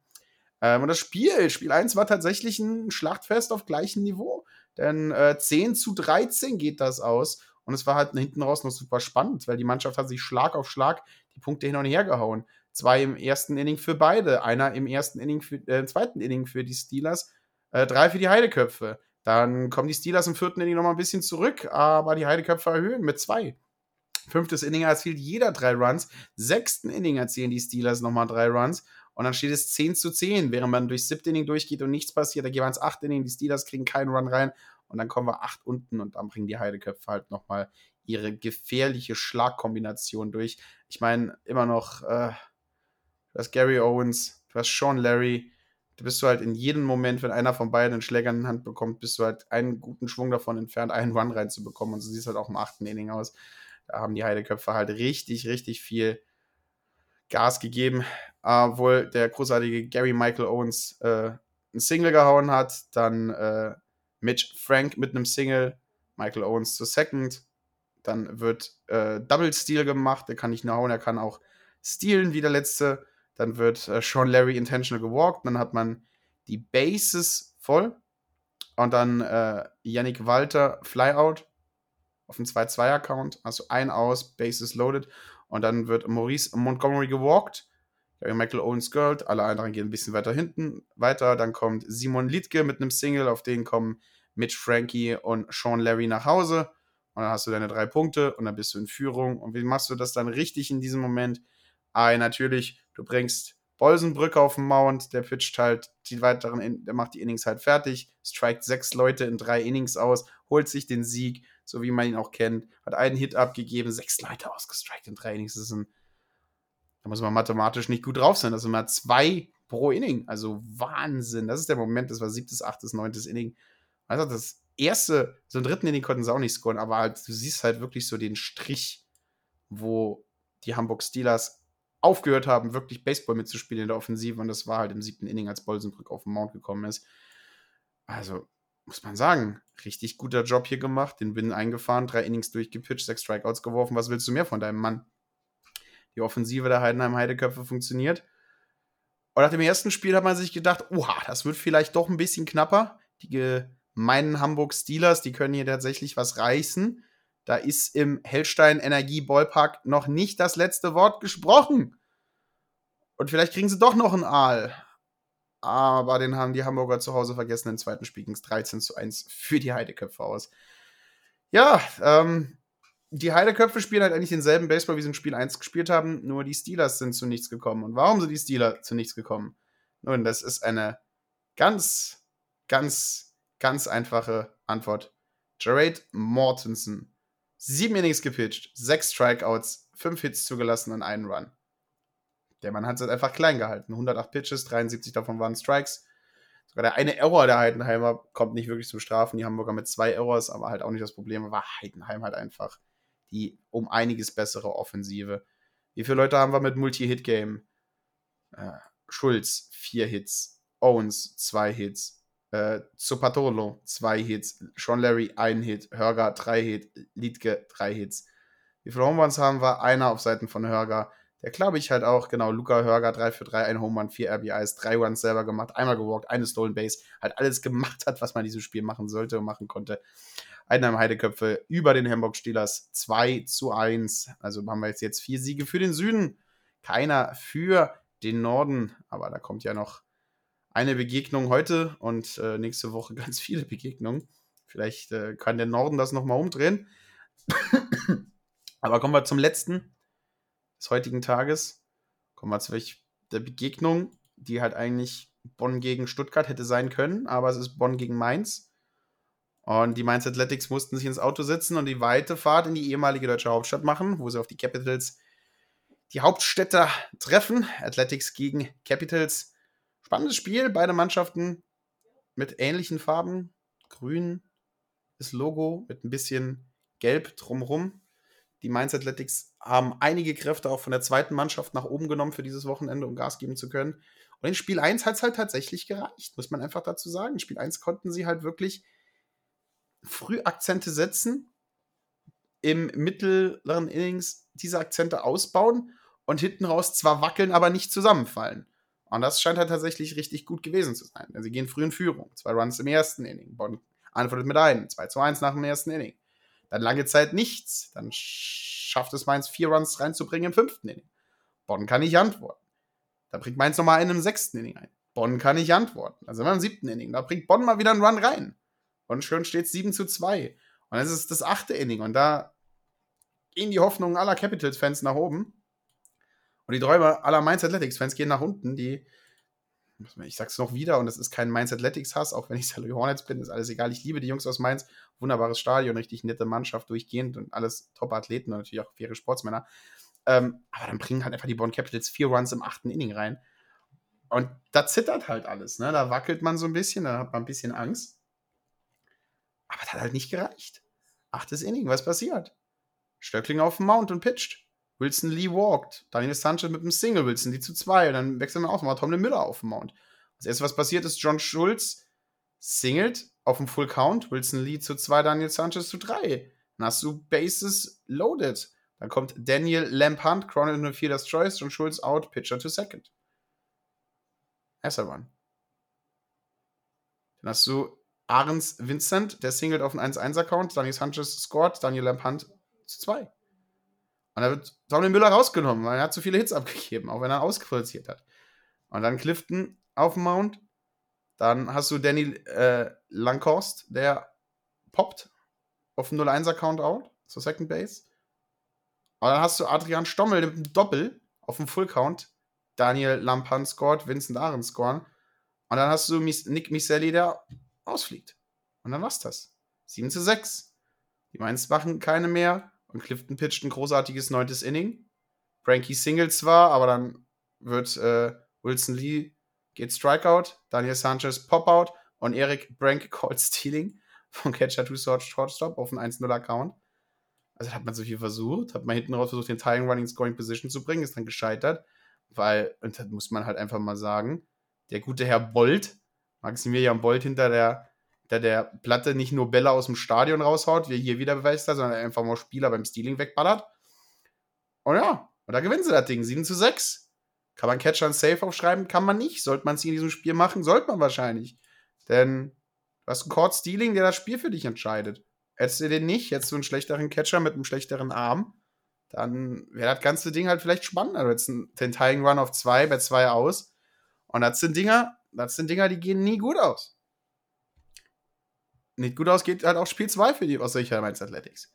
Ähm, und das Spiel, Spiel 1 war tatsächlich ein Schlachtfest auf gleichem Niveau. Denn äh, 10 zu 13 geht das aus. Und es war halt hinten raus noch super spannend, weil die Mannschaft hat sich Schlag auf Schlag die Punkte hin und her gehauen. Zwei im ersten Inning für beide, einer im ersten Inning für, äh, zweiten Inning für die Steelers, äh, drei für die Heideköpfe. Dann kommen die Steelers im vierten Inning nochmal ein bisschen zurück, aber die Heideköpfe erhöhen mit zwei. Fünftes Inning erzielt jeder drei Runs. Sechsten Inning erzielen die Steelers nochmal drei Runs. Und dann steht es 10 zu 10, während man durchs siebte Inning durchgeht und nichts passiert. Da gehen wir ins achte Inning, die Steelers kriegen keinen Run rein. Und dann kommen wir acht unten und dann bringen die Heideköpfe halt nochmal ihre gefährliche Schlagkombination durch. Ich meine, immer noch, äh, du hast Gary Owens, du hast Sean Larry, du bist du halt in jedem Moment, wenn einer von beiden einen Schläger in die Hand bekommt, bist du halt einen guten Schwung davon entfernt, einen Run reinzubekommen. Und so sieht es halt auch im achten Inning aus. Da haben die Heideköpfe halt richtig, richtig viel Gas gegeben. Obwohl der großartige Gary Michael Owens äh, ein Single gehauen hat, dann äh, Mitch Frank mit einem Single, Michael Owens zu Second. Dann wird äh, Double Steal gemacht, der kann nicht nur hauen, er kann auch stealen wie der letzte. Dann wird äh, Sean Larry intentional gewalkt, dann hat man die Bases voll. Und dann äh, Yannick Walter Flyout auf dem 2-2-Account, also ein aus, Bases loaded. Und dann wird Maurice Montgomery gewalkt. Michael Owens Girl, alle anderen gehen ein bisschen weiter hinten weiter. Dann kommt Simon Liedke mit einem Single, auf den kommen Mitch Frankie und Sean Larry nach Hause. Und dann hast du deine drei Punkte und dann bist du in Führung. Und wie machst du das dann richtig in diesem Moment? Ah, natürlich, du bringst Bolsenbrücke auf den Mount, der pitcht halt die weiteren, der macht die Innings halt fertig, strikt sechs Leute in drei Innings aus, holt sich den Sieg, so wie man ihn auch kennt, hat einen Hit abgegeben, sechs Leute ausgestrikt in drei Innings. Das ist ein, da muss man mathematisch nicht gut drauf sein. Das sind immer zwei pro Inning. Also Wahnsinn. Das ist der Moment, das war siebtes, achtes, neuntes Inning. Also das erste, so im dritten Inning konnten sie auch nicht scoren, aber halt, du siehst halt wirklich so den Strich, wo die Hamburg Steelers aufgehört haben, wirklich Baseball mitzuspielen in der Offensive. Und das war halt im siebten Inning, als Bolsenbrück auf den Mount gekommen ist. Also, muss man sagen, richtig guter Job hier gemacht. Den Win eingefahren, drei Innings durchgepitcht, sechs Strikeouts geworfen. Was willst du mehr von deinem Mann? Die Offensive der Heidenheim Heideköpfe funktioniert. Und nach dem ersten Spiel hat man sich gedacht, oha, das wird vielleicht doch ein bisschen knapper. Die gemeinen Hamburg Steelers, die können hier tatsächlich was reißen. Da ist im Hellstein Energie Ballpark noch nicht das letzte Wort gesprochen. Und vielleicht kriegen sie doch noch einen Aal. Aber den haben die Hamburger zu Hause vergessen. Im zweiten Spiel ging es 13 zu 1 für die Heideköpfe aus. Ja, ähm, die Heideköpfe spielen halt eigentlich denselben Baseball, wie sie in Spiel 1 gespielt haben, nur die Steelers sind zu nichts gekommen. Und warum sind die Steelers zu nichts gekommen? Nun, das ist eine ganz, ganz, ganz einfache Antwort. Jared Mortensen. Sieben Innings gepitcht, sechs Strikeouts, fünf Hits zugelassen und einen Run. Der Mann hat es halt einfach klein gehalten. 108 Pitches, 73 davon waren Strikes. Sogar der eine Error der Heidenheimer kommt nicht wirklich zum Strafen. Die Hamburger mit zwei Errors, aber halt auch nicht das Problem. War Heidenheim halt einfach die um einiges bessere Offensive. Wie viele Leute haben wir mit Multi-Hit-Game? Äh, Schulz, vier Hits. Owens, zwei Hits. Äh, Zopatolo, zwei Hits. Sean Larry, ein Hit. Hörger, drei Hits. Liedke, drei Hits. Wie viele Home Runs haben wir? Einer auf Seiten von Hörger. Der glaube ich halt auch, genau, Luca Hörger, 3 für 3, ein Home Run, 4 RBIs, 3 Runs selber gemacht, einmal gewalkt, eine Stolen Base, halt alles gemacht hat, was man in diesem Spiel machen sollte und machen konnte. Einheim Heideköpfe über den Hamburg Steelers 2 zu 1. Also haben wir jetzt, jetzt vier Siege für den Süden, keiner für den Norden. Aber da kommt ja noch eine Begegnung heute und äh, nächste Woche ganz viele Begegnungen. Vielleicht äh, kann der Norden das nochmal umdrehen. Aber kommen wir zum letzten des heutigen Tages. Kommen wir zu der Begegnung, die halt eigentlich Bonn gegen Stuttgart hätte sein können, aber es ist Bonn gegen Mainz. Und die Mainz Athletics mussten sich ins Auto setzen und die weite Fahrt in die ehemalige deutsche Hauptstadt machen, wo sie auf die Capitals die Hauptstädter treffen. Athletics gegen Capitals. Spannendes Spiel, beide Mannschaften mit ähnlichen Farben. Grün, das Logo mit ein bisschen Gelb drumrum. Die Mainz Athletics haben einige Kräfte auch von der zweiten Mannschaft nach oben genommen für dieses Wochenende, um Gas geben zu können. Und in Spiel 1 hat es halt tatsächlich gereicht, muss man einfach dazu sagen. In Spiel 1 konnten sie halt wirklich früh Akzente setzen, im mittleren Innings diese Akzente ausbauen und hinten raus zwar wackeln, aber nicht zusammenfallen. Und das scheint halt tatsächlich richtig gut gewesen zu sein. Sie gehen früh in Führung. Zwei Runs im ersten Inning. Bonn antwortet mit einem. 2 zu 1 nach dem ersten Inning. Dann lange Zeit nichts. Dann schafft es Mainz, vier Runs reinzubringen im fünften Inning. Bonn kann nicht antworten. Da bringt Mainz nochmal einen im sechsten Inning ein. Bonn kann nicht antworten. Dann sind im siebten Inning. Da bringt Bonn mal wieder einen Run rein. Und schon steht es 7 zu 2. Und das ist das achte Inning. Und da gehen die Hoffnungen aller Capitals-Fans nach oben. Und die Träume aller Mainz Athletics-Fans gehen nach unten. Die, ich sag's noch wieder, und das ist kein Mainz Athletics-Hass, auch wenn ich Salary Hornets bin, ist alles egal. Ich liebe die Jungs aus Mainz. Wunderbares Stadion, richtig nette Mannschaft durchgehend und alles Top-Athleten und natürlich auch faire Sportsmänner. Ähm, aber dann bringen halt einfach die Bonn Capitals vier Runs im achten Inning rein. Und da zittert halt alles, ne? Da wackelt man so ein bisschen, da hat man ein bisschen Angst. Aber das hat halt nicht gereicht. Achtes Inning, was passiert? Stöckling auf dem Mount und pitcht. Wilson Lee walked. Daniel Sanchez mit einem Single, Wilson Lee zu zwei. Und dann wechseln wir auch nochmal Tomlin Miller auf dem Mount. Das erste, was passiert ist, John Schulz singelt auf dem Full Count. Wilson Lee zu zwei, Daniel Sanchez zu drei. Dann hast du Bases loaded. Dann kommt Daniel Lampunt, Chronicle nur Fielder's Choice, John Schulz out, Pitcher to second. Erster Run. Dann hast du Ahrens Vincent, der singelt auf einen 1-1-Account, Daniel Sanchez scored, Daniel Lampunt zu zwei. Und da wird Tomlin Müller rausgenommen, weil er hat zu viele Hits abgegeben, auch wenn er ausproduziert hat. Und dann Clifton auf dem Mount. Dann hast du Danny äh, Lankhorst, der poppt auf dem 0-1-Account out, zur Second Base. Und dann hast du Adrian Stommel mit einem Doppel auf dem Full Count. Daniel Lampan scored, Vincent Ahren scoren. Und dann hast du Nick Miselli, der ausfliegt. Und dann war's das. 7 zu 6. Die Mainz machen keine mehr. Und Clifton pitcht ein großartiges neuntes Inning. Frankie singelt zwar, aber dann wird äh, Wilson Lee geht Strikeout, Daniel Sanchez Pop-Out und Eric Brank called Stealing von Catcher to Shortstop auf einen 1-0-Account. Also hat man so viel versucht, hat man hinten raus versucht, den Tying Running Scoring Position zu bringen, ist dann gescheitert, weil, und das muss man halt einfach mal sagen, der gute Herr Bolt, Maximilian Bolt hinter der der der Platte nicht nur Bälle aus dem Stadion raushaut, wie hier wieder beweist hat, sondern einfach mal Spieler beim Stealing wegballert. Und ja, und da gewinnen sie das Ding. 7 zu 6. Kann man Catcher und Safe aufschreiben? Kann man nicht. Sollte man es in diesem Spiel machen? Sollte man wahrscheinlich. Denn du hast einen Court Stealing, der das Spiel für dich entscheidet. Hättest du den nicht, hättest du einen schlechteren Catcher mit einem schlechteren Arm, dann wäre das ganze Ding halt vielleicht spannender. Du hättest den Tying Run auf 2 bei 2 aus. Und das sind Dinger, das sind Dinger, die gehen nie gut aus nicht gut aus, geht halt auch Spiel 2 für die solcher Mainz Athletics.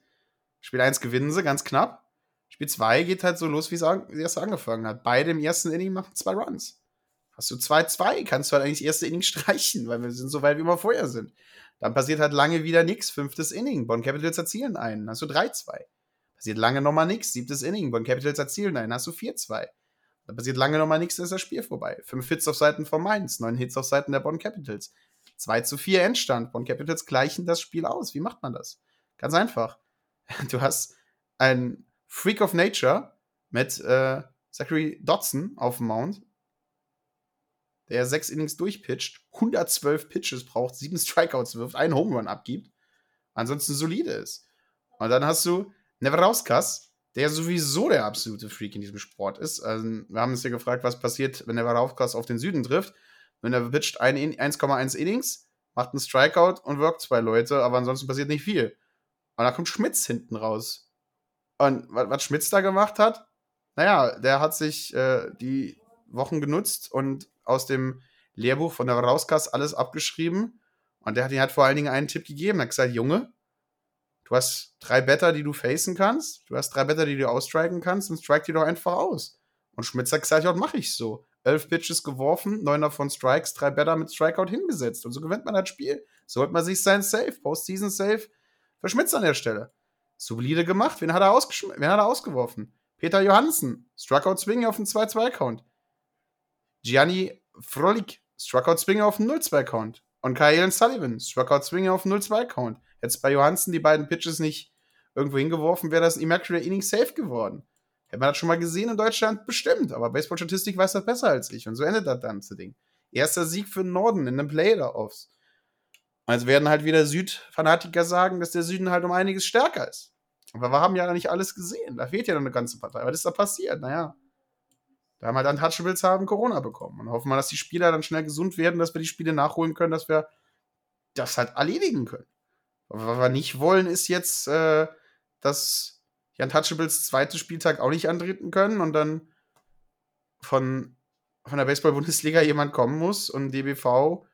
Spiel 1 gewinnen sie ganz knapp. Spiel 2 geht halt so los, wie es erst angefangen hat. Beide im ersten Inning machen zwei Runs. Hast du 2-2, kannst du halt eigentlich das erste Inning streichen, weil wir sind so weit, wie wir vorher sind. Dann passiert halt lange wieder nichts. Fünftes Inning. Bonn Capitals erzielen einen. Hast du 3-2. Passiert lange nochmal nichts. Siebtes Inning. Bonn Capitals erzielen einen. Hast du 4-2. Dann passiert lange nochmal nichts, dann ist das Spiel vorbei. Fünf Hits auf Seiten von Mainz, neun Hits auf Seiten der Bonn Capitals. 2 zu 4 Endstand. Bonn Capitals gleichen das Spiel aus. Wie macht man das? Ganz einfach. Du hast einen Freak of Nature mit äh, Zachary Dodson auf dem Mount, der sechs Innings durchpitcht, 112 Pitches braucht, sieben Strikeouts wirft, einen Home Run abgibt, ansonsten solide ist. Und dann hast du Neverauskas, der sowieso der absolute Freak in diesem Sport ist. Also, wir haben uns ja gefragt, was passiert, wenn Neverauskas auf den Süden trifft. Wenn er pitcht 1,1 Innings, macht einen Strikeout und wirkt zwei Leute, aber ansonsten passiert nicht viel. Und da kommt Schmitz hinten raus. Und was Schmitz da gemacht hat, naja, der hat sich äh, die Wochen genutzt und aus dem Lehrbuch von der Rauskas alles abgeschrieben. Und der hat ihm halt vor allen Dingen einen Tipp gegeben. Er hat gesagt, Junge, du hast drei Better, die du facen kannst. Du hast drei Better, die du ausstriken kannst. Und strike die doch einfach aus. Und Schmitz hat gesagt, ja, mach ich so elf Pitches geworfen, neun davon Strikes, drei Better mit Strikeout hingesetzt. Und so gewinnt man das Spiel. So holt man sich sein Safe, Postseason Safe, verschmitzt an der Stelle. Solide gemacht. Wen hat er, Wen hat er ausgeworfen? Peter Johansen, Struckout Swing auf dem 2-2-Count. Gianni Frolik, Struckout Swing auf dem 0-2-Count. Und Kyle Sullivan, Struckout Swing auf dem 0-2-Count. Jetzt bei Johansen die beiden Pitches nicht irgendwo hingeworfen, wäre das Immaculate Inning safe geworden. Hätte man das schon mal gesehen in Deutschland? Bestimmt. Aber Baseball-Statistik weiß das besser als ich. Und so endet das ganze Ding. Erster Sieg für den Norden in den Playoffs. Also werden halt wieder Südfanatiker sagen, dass der Süden halt um einiges stärker ist. Aber wir haben ja nicht alles gesehen. Da fehlt ja noch eine ganze Partei. Was ist da passiert? Naja. Da haben halt Untouchables haben Corona bekommen. Und hoffen wir, dass die Spieler dann schnell gesund werden, dass wir die Spiele nachholen können, dass wir das halt erledigen können. Aber was wir nicht wollen, ist jetzt, äh, dass die Untouchables zweiten Spieltag auch nicht antreten können und dann von, von der Baseball-Bundesliga jemand kommen muss und DBV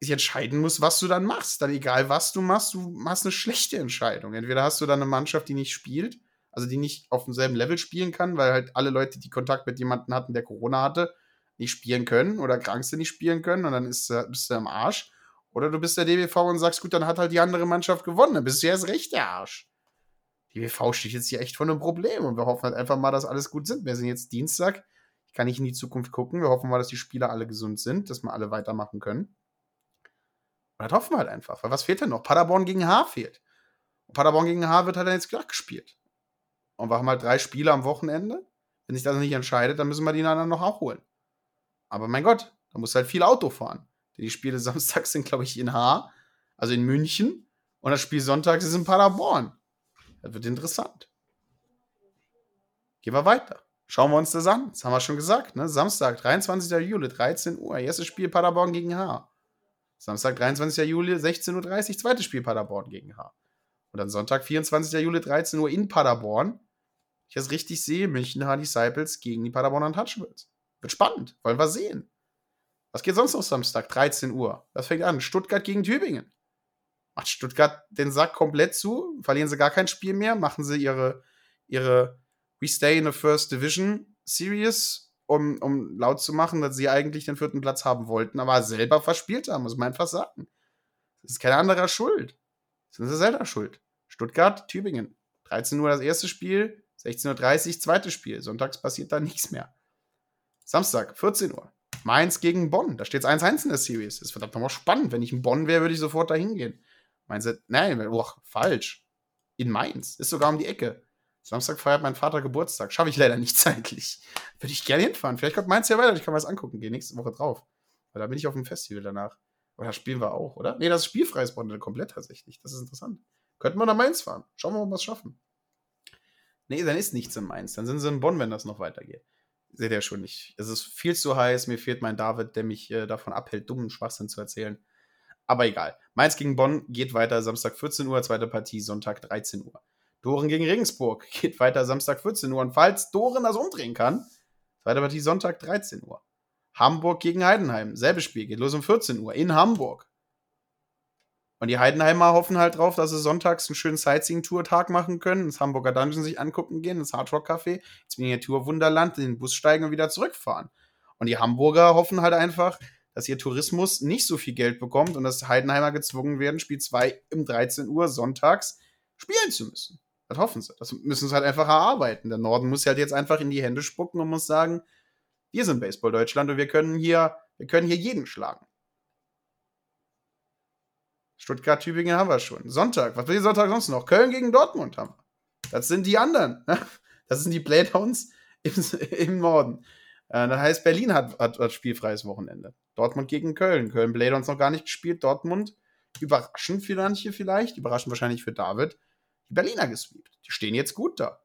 sich entscheiden muss, was du dann machst. Dann egal, was du machst, du machst eine schlechte Entscheidung. Entweder hast du dann eine Mannschaft, die nicht spielt, also die nicht auf demselben Level spielen kann, weil halt alle Leute, die Kontakt mit jemandem hatten, der Corona hatte, nicht spielen können oder Krankste nicht spielen können und dann ist, bist du am Arsch. Oder du bist der DBV und sagst, gut, dann hat halt die andere Mannschaft gewonnen. Dann bist du erst recht der Arsch. Die DBV steht jetzt hier echt vor einem Problem und wir hoffen halt einfach mal, dass alles gut sind. Wir sind jetzt Dienstag. Ich kann nicht in die Zukunft gucken. Wir hoffen mal, dass die Spieler alle gesund sind, dass wir alle weitermachen können. Und das hoffen wir halt einfach. Weil was fehlt denn noch? Paderborn gegen H fehlt. Und Paderborn gegen H wird halt dann jetzt glatt gespielt. Und wir haben halt drei Spiele am Wochenende. Wenn sich das nicht entscheidet, dann müssen wir die dann noch auch holen. Aber mein Gott, da muss halt viel Auto fahren. Die Spiele samstags sind, glaube ich, in H, also in München. Und das Spiel sonntags ist in Paderborn. Das wird interessant. Gehen wir weiter. Schauen wir uns das an. Das haben wir schon gesagt. Ne? Samstag, 23. Juli, 13 Uhr. Erstes Spiel Paderborn gegen H. Samstag, 23. Juli, 16.30 Uhr, zweites Spiel Paderborn gegen H. Und dann Sonntag, 24. Juli, 13 Uhr in Paderborn. Ich das richtig sehe, München H. Disciples gegen die Paderborn Untouchables. Wird spannend, wollen wir sehen. Was geht sonst noch Samstag? 13 Uhr. Das fängt an. Stuttgart gegen Tübingen. Macht Stuttgart den Sack komplett zu? Verlieren sie gar kein Spiel mehr? Machen sie ihre, ihre We Stay in the First Division Series, um, um laut zu machen, dass sie eigentlich den vierten Platz haben wollten, aber selber verspielt haben, muss man einfach sagen. Das ist kein anderer schuld. Das sind sie selber schuld. Stuttgart, Tübingen. 13 Uhr das erste Spiel, 16.30 Uhr zweites Spiel. Sonntags passiert da nichts mehr. Samstag, 14 Uhr. Mainz gegen Bonn. Da steht es 1-1 in der Series. Das ist verdammt nochmal spannend. Wenn ich in Bonn wäre, würde ich sofort da hingehen. Du, nein, oh, falsch. In Mainz. Ist sogar um die Ecke. Samstag feiert mein Vater Geburtstag. Schaffe ich leider nicht zeitlich. Würde ich gerne hinfahren. Vielleicht kommt Mainz ja weiter. Ich kann mir das angucken. Gehe nächste Woche drauf. Weil da bin ich auf dem Festival danach. Oder spielen wir auch, oder? Nee, das ist spielfreies Bonn komplett tatsächlich. Das ist interessant. Könnten wir nach Mainz fahren. Schauen wir mal, ob wir es schaffen. Nee, dann ist nichts in Mainz. Dann sind sie in Bonn, wenn das noch weitergeht seht ihr schon nicht. Es ist viel zu heiß. Mir fehlt mein David, der mich äh, davon abhält, dummen Schwachsinn zu erzählen. Aber egal. Mainz gegen Bonn geht weiter Samstag 14 Uhr, zweite Partie Sonntag 13 Uhr. Doren gegen Regensburg geht weiter Samstag 14 Uhr. Und falls Doren das umdrehen kann, zweite Partie Sonntag 13 Uhr. Hamburg gegen Heidenheim, selbes Spiel, geht los um 14 Uhr in Hamburg. Und die Heidenheimer hoffen halt drauf, dass sie sonntags einen schönen Sightseeing-Tour-Tag machen können, das Hamburger Dungeon sich angucken gehen, das Hardrock-Café, ins Miniatur-Wunderland, in den Bus steigen und wieder zurückfahren. Und die Hamburger hoffen halt einfach, dass ihr Tourismus nicht so viel Geld bekommt und dass Heidenheimer gezwungen werden, Spiel 2 um 13 Uhr sonntags spielen zu müssen. Das hoffen sie. Das müssen sie halt einfach erarbeiten. Der Norden muss halt jetzt einfach in die Hände spucken und muss sagen, wir sind Baseball Deutschland und wir können hier, wir können hier jeden schlagen. Stuttgart, Tübingen haben wir schon. Sonntag, was will Sonntag sonst noch? Köln gegen Dortmund haben wir. Das sind die anderen. Ne? Das sind die Playdowns im, im Norden. Äh, das heißt, Berlin hat, hat, hat, spielfreies Wochenende. Dortmund gegen Köln. Köln Playdowns noch gar nicht gespielt. Dortmund überraschend für manche vielleicht, überraschend wahrscheinlich für David, die Berliner gesweept. Die stehen jetzt gut da.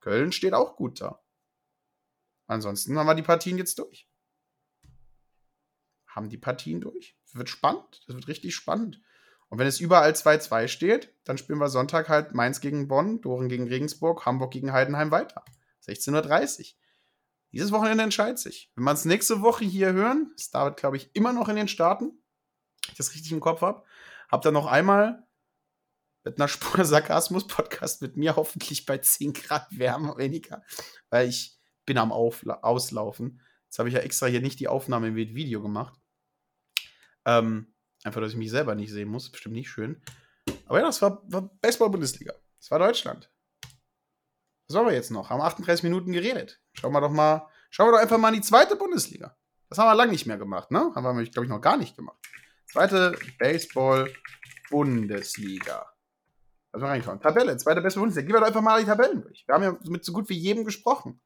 Köln steht auch gut da. Ansonsten haben wir die Partien jetzt durch. Haben die Partien durch. Das wird spannend. Das wird richtig spannend. Und wenn es überall 2-2 steht, dann spielen wir Sonntag halt Mainz gegen Bonn, Doren gegen Regensburg, Hamburg gegen Heidenheim weiter. 16.30 Uhr. Dieses Wochenende entscheidet sich. Wenn wir es nächste Woche hier hören, ist David, glaube ich, immer noch in den Staaten. Ich das richtig im Kopf habe. Habt ihr noch einmal mit einer Spur Sarkasmus-Podcast mit mir hoffentlich bei 10 Grad wärmer weniger, weil ich bin am Aufla Auslaufen. Jetzt habe ich ja extra hier nicht die Aufnahme mit Video gemacht. Ähm, Einfach, dass ich mich selber nicht sehen muss. Bestimmt nicht schön. Aber ja, das war, war Baseball-Bundesliga. Das war Deutschland. Was wollen wir jetzt noch? Haben 38 Minuten geredet. Schauen wir doch mal, schauen wir doch einfach mal in die zweite Bundesliga. Das haben wir lange nicht mehr gemacht, ne? Haben wir, glaube ich, noch gar nicht gemacht. Zweite Baseball-Bundesliga. Lass mal reinschauen. Tabelle, zweite beste Bundesliga. Gehen wir doch einfach mal die Tabellen durch. Wir haben ja mit so gut wie jedem gesprochen.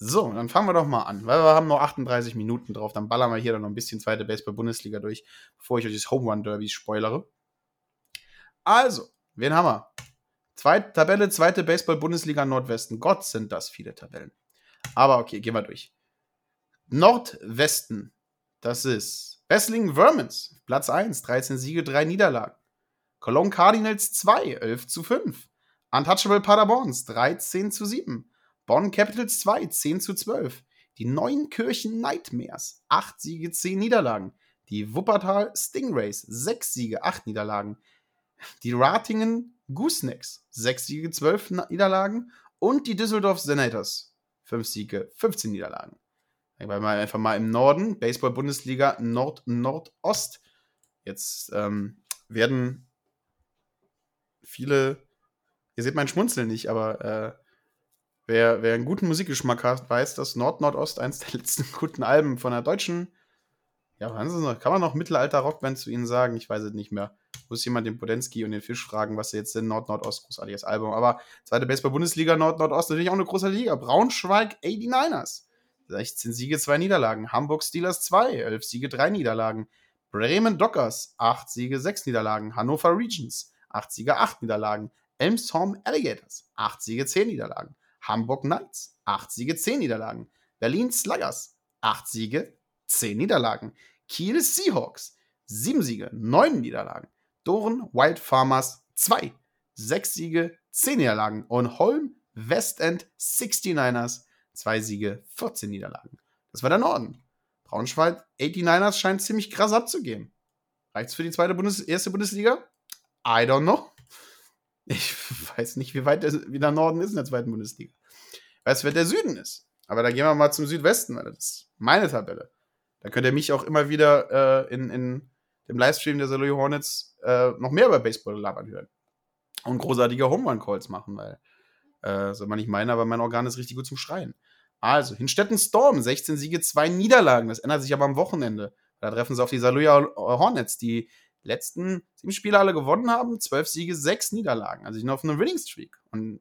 So, dann fangen wir doch mal an, weil wir haben noch 38 Minuten drauf. Dann ballern wir hier dann noch ein bisschen zweite Baseball-Bundesliga durch, bevor ich euch das Home Run Derby spoilere. Also, wen haben wir? Zweit, Tabelle, zweite Baseball-Bundesliga Nordwesten. Gott, sind das viele Tabellen. Aber okay, gehen wir durch. Nordwesten, das ist Wrestling Vermins, Platz 1, 13 Siege, 3 Niederlagen. Cologne Cardinals 2, 11 zu 5. Untouchable Paderborns 13 zu 7. Bonn Capitals 2, 10 zu 12. Die Neunkirchen Nightmares, 8 Siege, 10 Niederlagen. Die Wuppertal Stingrays, 6 Siege, 8 Niederlagen. Die Ratingen Goosenecks, 6 Siege, 12 Niederlagen. Und die Düsseldorf Senators, 5 Siege, 15 Niederlagen. Weil mal einfach mal im Norden, Baseball-Bundesliga Nord-Nordost. Jetzt ähm, werden viele, ihr seht mein Schmunzeln nicht, aber äh, wer, wer einen guten Musikgeschmack hat, weiß, dass Nord-Nordost eins der letzten guten Alben von der deutschen, ja, kann man noch Mittelalter-Rockband zu ihnen sagen? Ich weiß es nicht mehr. Muss jemand den Podensky und den Fisch fragen, was jetzt sind. Nord-Nordost, großartiges Album. Aber zweite Baseball-Bundesliga, Nord-Nordost, natürlich auch eine große Liga. Braunschweig 89ers. 16 Siege, 2 Niederlagen. Hamburg Steelers 2, 11 Siege, 3 Niederlagen. Bremen Dockers, 8 Siege, 6 Niederlagen. Hannover Regions, 8 Siege, 8 Niederlagen. Elmshorn Alligators, 8 Siege, 10 Niederlagen. Hamburg Knights, 8 Siege, 10 Niederlagen. Berlin Sluggers, 8 Siege, 10 Niederlagen. Kiel Seahawks, 7 Siege, 9 Niederlagen. Doren Wild Farmers 2, 6 Siege, 10 Niederlagen. Und Holm Westend 69ers, 2 Siege, 14 Niederlagen. Das war der Norden. Braunschweig 89ers scheint ziemlich krass abzugehen. Reicht's für die zweite Bundes erste Bundesliga? I don't know. Ich weiß nicht, wie weit der, wie der Norden ist in der zweiten Bundesliga. Ich weiß, wer der Süden ist. Aber da gehen wir mal zum Südwesten, weil das ist meine Tabelle. Da könnt ihr mich auch immer wieder äh, in, in dem Livestream der Saloy Hornets äh, noch mehr über Baseball labern hören. Und großartige Home Run Calls machen, weil, äh, soll man nicht meinen, aber mein Organ ist richtig gut zum Schreien. Also, Hinstetten Storm, 16 Siege, 2 Niederlagen. Das ändert sich aber am Wochenende. Da treffen sie auf die Saluja Hornets, die letzten sieben Spiele alle gewonnen haben. 12 Siege, 6 Niederlagen. Also, ich bin auf einem Winning Streak. Und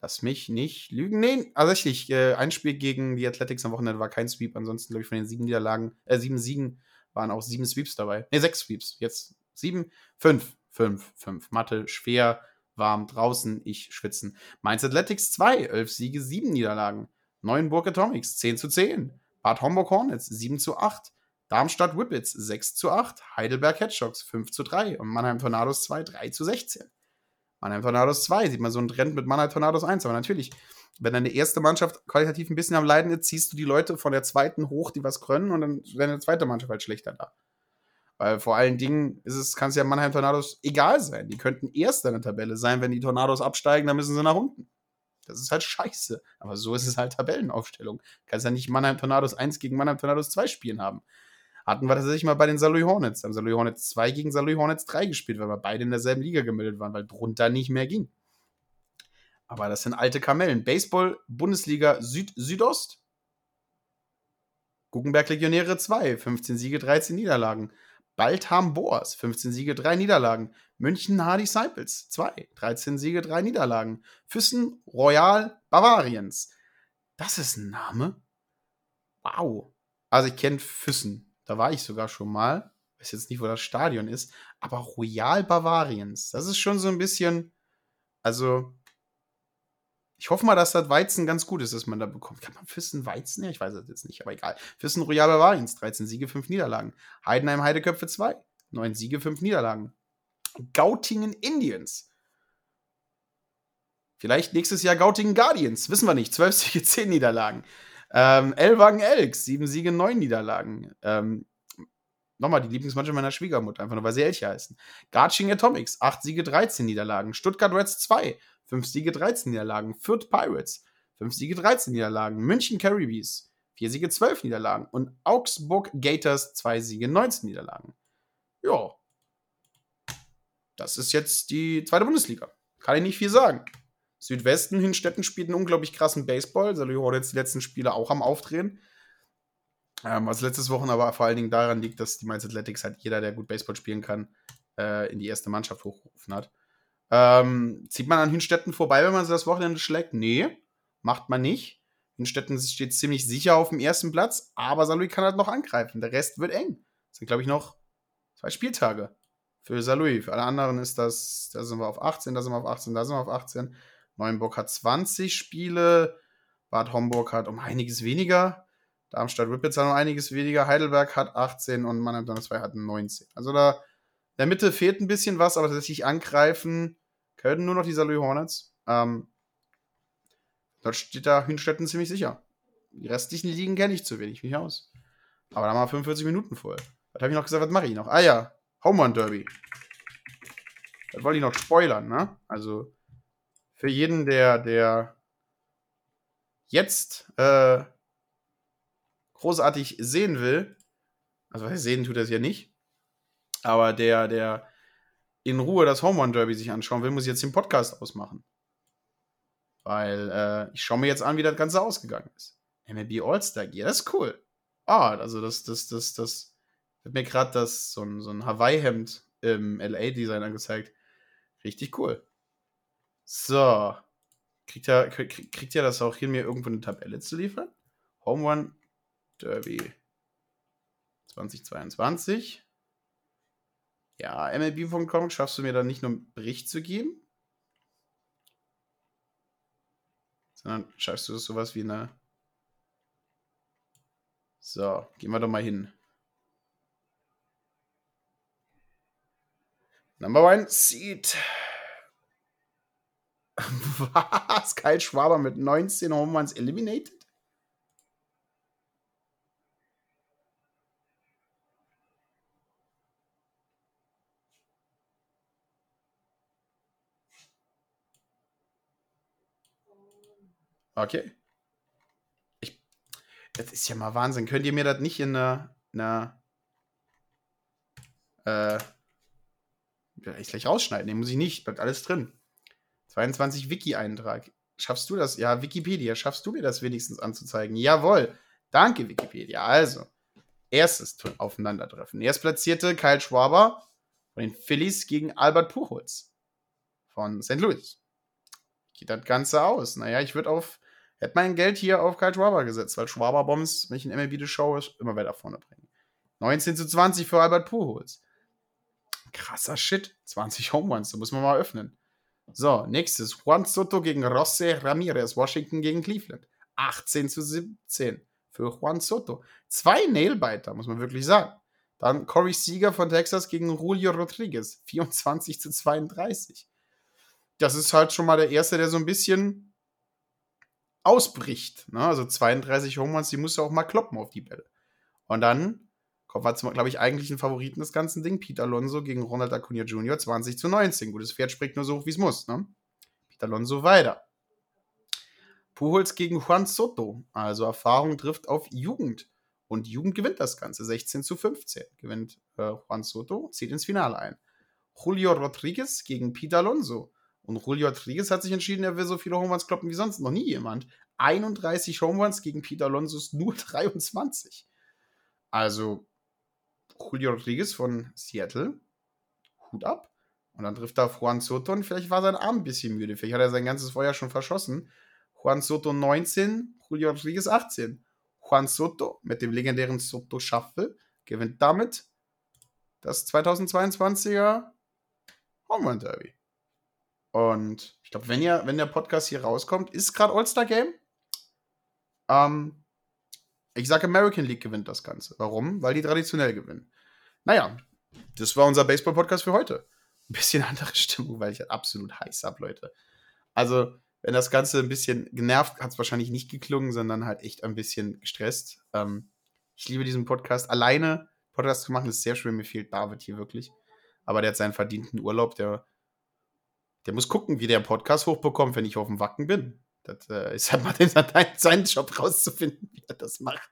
lass mich nicht lügen. Nee, tatsächlich, äh, ein Spiel gegen die Athletics am Wochenende war kein Sweep. Ansonsten, glaube ich, von den sieben Niederlagen, äh, sieben Siegen waren auch sieben Sweeps dabei. Ne, sechs Sweeps. Jetzt sieben, fünf, fünf, fünf. Mathe, schwer, warm, draußen, ich schwitzen. Mainz Athletics 2, 11 Siege, 7 Niederlagen. Neuenburg Atomics 10 zu 10. Bad Homburg Hornets 7 zu 8. Darmstadt Whippets 6 zu 8. Heidelberg Hedgehogs 5 zu 3. Und Mannheim Tornados 2 3 zu 16. Mannheim Tornados 2 sieht man so einen Trend mit Mannheim Tornados 1. Aber natürlich, wenn deine erste Mannschaft qualitativ ein bisschen am Leiden ist, ziehst du die Leute von der zweiten hoch, die was können, und dann wäre eine zweite Mannschaft halt schlechter da. Weil vor allen Dingen ist es, kann es ja Mannheim Tornados egal sein. Die könnten erst in der Tabelle sein, wenn die Tornados absteigen, dann müssen sie nach unten. Das ist halt scheiße. Aber so ist es halt Tabellenaufstellung. Kannst ja nicht Mannheim Tornados 1 gegen Mannheim Tornados 2 spielen haben. Hatten wir tatsächlich mal bei den Saloy Hornets. Haben Saloy Hornets 2 gegen Saloy Hornets 3 gespielt, weil wir beide in derselben Liga gemeldet waren, weil drunter nicht mehr ging. Aber das sind alte Kamellen. Baseball, Bundesliga Süd-Südost. Guggenberg Legionäre 2, 15 Siege, 13 Niederlagen. Baltham Boas, 15 Siege, 3 Niederlagen. München Hardy Disciples, 2, 13 Siege, 3 Niederlagen. Füssen Royal Bavariens. Das ist ein Name. Wow. Also ich kenne Füssen. Da war ich sogar schon mal. Weiß jetzt nicht, wo das Stadion ist. Aber Royal Bavariens. Das ist schon so ein bisschen. Also, ich hoffe mal, dass das Weizen ganz gut ist, dass man da bekommt. Kann man Füssen Weizen? Ja, ich weiß es jetzt nicht, aber egal. Füssen Royal Bavariens, 13 Siege, 5 Niederlagen. Heidenheim Heideköpfe 2, 9 Siege, 5 Niederlagen. Gautingen Indians. Vielleicht nächstes Jahr Gautingen Guardians, wissen wir nicht. 12 Siege, 10 Niederlagen. Ähm, Elwagen Elks, 7 Siege, 9 Niederlagen. Ähm, nochmal die Lieblingsmannschaft meiner Schwiegermutter, einfach nur weil sie Elche heißen. Garching Atomics, 8 Siege, 13 Niederlagen. Stuttgart Reds 2, 5 Siege, 13 Niederlagen. Fürth Pirates, 5 Siege, 13 Niederlagen. München Caribbees, 4 Siege, 12 Niederlagen. Und Augsburg Gators, 2 Siege, 19 Niederlagen. Ja. Das ist jetzt die zweite Bundesliga. Kann ich nicht viel sagen. Südwesten, Hinstetten spielt einen unglaublich krassen Baseball. Saloy Hornets die letzten Spiele auch am Aufdrehen. Ähm, was letztes Wochen aber vor allen Dingen daran liegt, dass die Mainz Athletics halt jeder, der gut Baseball spielen kann, äh, in die erste Mannschaft hochgerufen hat. Ähm, zieht man an Hünstetten vorbei, wenn man sie das Wochenende schlägt? Nee, macht man nicht. Hünstetten steht ziemlich sicher auf dem ersten Platz, aber Saarlouis kann halt noch angreifen. Der Rest wird eng. Das sind, glaube ich, noch zwei Spieltage für Saarlouis. Für alle anderen ist das, da sind wir auf 18, da sind wir auf 18, da sind wir auf 18. Neuenburg hat 20 Spiele. Bad Homburg hat um einiges weniger. Darmstadt Rippitz hat um einiges weniger. Heidelberg hat 18 und Mannheim Donner 2 hat 19. Also da der Mitte fehlt ein bisschen was, aber tatsächlich angreifen können nur noch die Saarlouis Hornets. Ähm, dort steht da Hünstetten ziemlich sicher. Die restlichen Ligen kenne ich zu wenig, mich aus. Aber da haben wir 45 Minuten voll. Was habe ich noch gesagt, was mache ich noch? Ah ja, Home Run Derby. Das wollte ich noch spoilern, ne? Also für jeden, der, der jetzt äh, großartig sehen will, also sehen tut er es ja nicht, aber der, der in Ruhe das Home Run Derby sich anschauen will, muss jetzt den Podcast ausmachen. Weil äh, ich schaue mir jetzt an, wie das Ganze ausgegangen ist. MLB All-Star Gear, das ist cool. Ah, also das, das, das, das wird mir gerade das, so ein, so ein Hawaii-Hemd im LA-Design angezeigt. Richtig cool. So. Kriegt er, kriegt er das auch hin, mir irgendwo eine Tabelle zu liefern? Home Run Derby 2022. Ja, MLB.com, schaffst du mir da nicht nur einen Bericht zu geben, sondern schaffst du sowas wie eine. So, gehen wir doch mal hin. Number one Seed. Was? Kyle Schwaber mit 19 Home Runs eliminated? Okay. Ich, das ist ja mal Wahnsinn. Könnt ihr mir das nicht in einer, einer äh, ich gleich rausschneiden? Den muss ich nicht. Bleibt alles drin. 22 Wiki-Eintrag. Schaffst du das? Ja, Wikipedia. Schaffst du mir das wenigstens anzuzeigen? Jawohl. Danke, Wikipedia. Also, erstes Aufeinandertreffen. Erstplatzierte Kyle Schwaber von den Phillies gegen Albert Puchholz von St. Louis. Geht das Ganze aus? Naja, ich würde auf hätte mein Geld hier auf Kyle Schwaber gesetzt, weil Schwaber-Bombs, wenn ich in MLB die Show immer weiter vorne bringen. 19 zu 20 für Albert Pujols. Krasser Shit. 20 Home Runs, da muss man mal öffnen. So, nächstes. Juan Soto gegen José Ramirez, Washington gegen Cleveland. 18 zu 17 für Juan Soto. Zwei Nailbiter, muss man wirklich sagen. Dann Corey Seager von Texas gegen Julio Rodriguez. 24 zu 32. Das ist halt schon mal der erste, der so ein bisschen ausbricht. Ne? Also 32 Home die muss ja auch mal kloppen auf die Bälle. Und dann kommen glaube ich, eigentlichen Favoriten des ganzen Ding. Peter Alonso gegen Ronald Acuna Jr. 20 zu 19. Gutes Pferd spricht nur so hoch, wie es muss. Ne? Peter Alonso weiter. Pujols gegen Juan Soto. Also Erfahrung trifft auf Jugend. Und Jugend gewinnt das Ganze. 16 zu 15. Gewinnt äh, Juan Soto, zieht ins Finale ein. Julio Rodriguez gegen Peter Alonso. Und Julio Rodriguez hat sich entschieden, er will so viele Home Runs kloppen wie sonst noch nie jemand. 31 Home Runs gegen Peter Alonso's nur 23. Also Julio Rodriguez von Seattle, Hut ab. Und dann trifft da Juan Soto und vielleicht war sein Arm ein bisschen müde. Vielleicht hat er sein ganzes Feuer schon verschossen. Juan Soto 19, Julio Rodriguez 18. Juan Soto mit dem legendären Soto Shuffle gewinnt damit das 2022er Home Run Derby. Und ich glaube, wenn, wenn der Podcast hier rauskommt, ist gerade All-Star Game. Ähm, ich sage, American League gewinnt das Ganze. Warum? Weil die traditionell gewinnen. Naja, das war unser Baseball-Podcast für heute. Ein bisschen andere Stimmung, weil ich halt absolut heiß habe, Leute. Also, wenn das Ganze ein bisschen genervt, hat es wahrscheinlich nicht geklungen, sondern halt echt ein bisschen gestresst. Ähm, ich liebe diesen Podcast. Alleine Podcast zu machen ist sehr schön. Mir fehlt David hier wirklich. Aber der hat seinen verdienten Urlaub. Der der muss gucken, wie der Podcast hochbekommt, wenn ich auf dem Wacken bin. Das äh, ist halt mal den, sein Job rauszufinden, wie er das macht.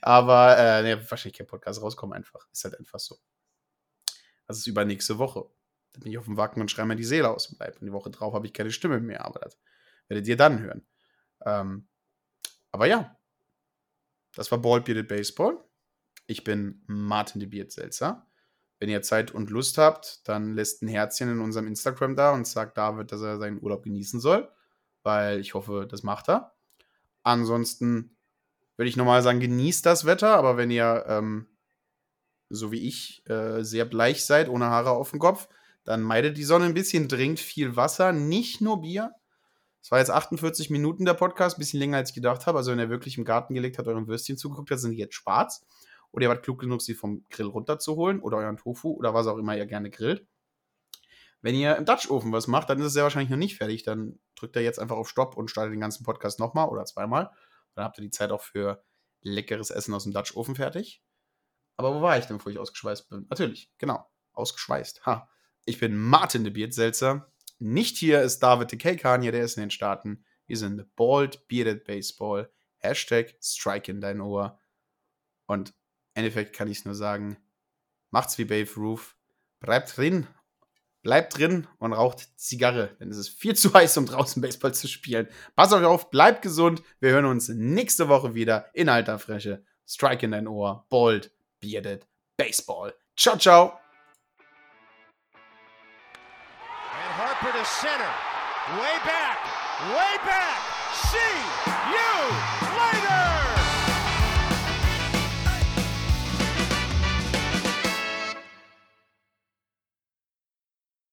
Aber äh, nee, wahrscheinlich kein Podcast rauskommen einfach. Ist halt einfach so. Das ist übernächste Woche. Dann bin ich auf dem Wacken und schreibe mir die Seele aus und bleib. Und die Woche drauf habe ich keine Stimme mehr, aber das werdet ihr dann hören. Ähm, aber ja, das war Ball Bearded Baseball. Ich bin Martin de Beard Selzer. Wenn ihr Zeit und Lust habt, dann lässt ein Herzchen in unserem Instagram da und sagt David, dass er seinen Urlaub genießen soll, weil ich hoffe, das macht er. Ansonsten würde ich nochmal sagen, genießt das Wetter, aber wenn ihr, ähm, so wie ich, äh, sehr bleich seid, ohne Haare auf dem Kopf, dann meidet die Sonne ein bisschen, trinkt viel Wasser, nicht nur Bier. Es war jetzt 48 Minuten der Podcast, ein bisschen länger als ich gedacht habe. Also wenn ihr wirklich im Garten gelegt habt, euren Würstchen zugeguckt habt, sind die jetzt schwarz. Oder ihr wart klug genug, sie vom Grill runterzuholen oder euren Tofu oder was auch immer ihr gerne grillt. Wenn ihr im Dutch Ofen was macht, dann ist es sehr wahrscheinlich noch nicht fertig. Dann drückt ihr jetzt einfach auf Stopp und startet den ganzen Podcast nochmal oder zweimal. Dann habt ihr die Zeit auch für leckeres Essen aus dem Dutch Ofen fertig. Aber wo war ich denn, bevor ich ausgeschweißt bin? Natürlich, genau. Ausgeschweißt. Ha. Ich bin Martin de Beardselzer. Nicht hier ist David de Kekan, hier, der ist in den Staaten. Wir sind Bald Bearded Baseball. Hashtag Strike in dein Ohr. Und Endeffekt kann ich nur sagen, macht's wie Babe Roof. Bleibt drin, bleibt drin und raucht Zigarre, denn es ist viel zu heiß, um draußen Baseball zu spielen. Passt euch auf, bleibt gesund. Wir hören uns nächste Woche wieder in alter Frische. Strike in dein Ohr. Bold, bearded, Baseball. Ciao, ciao. And Harper to center. Way back. Way back. See.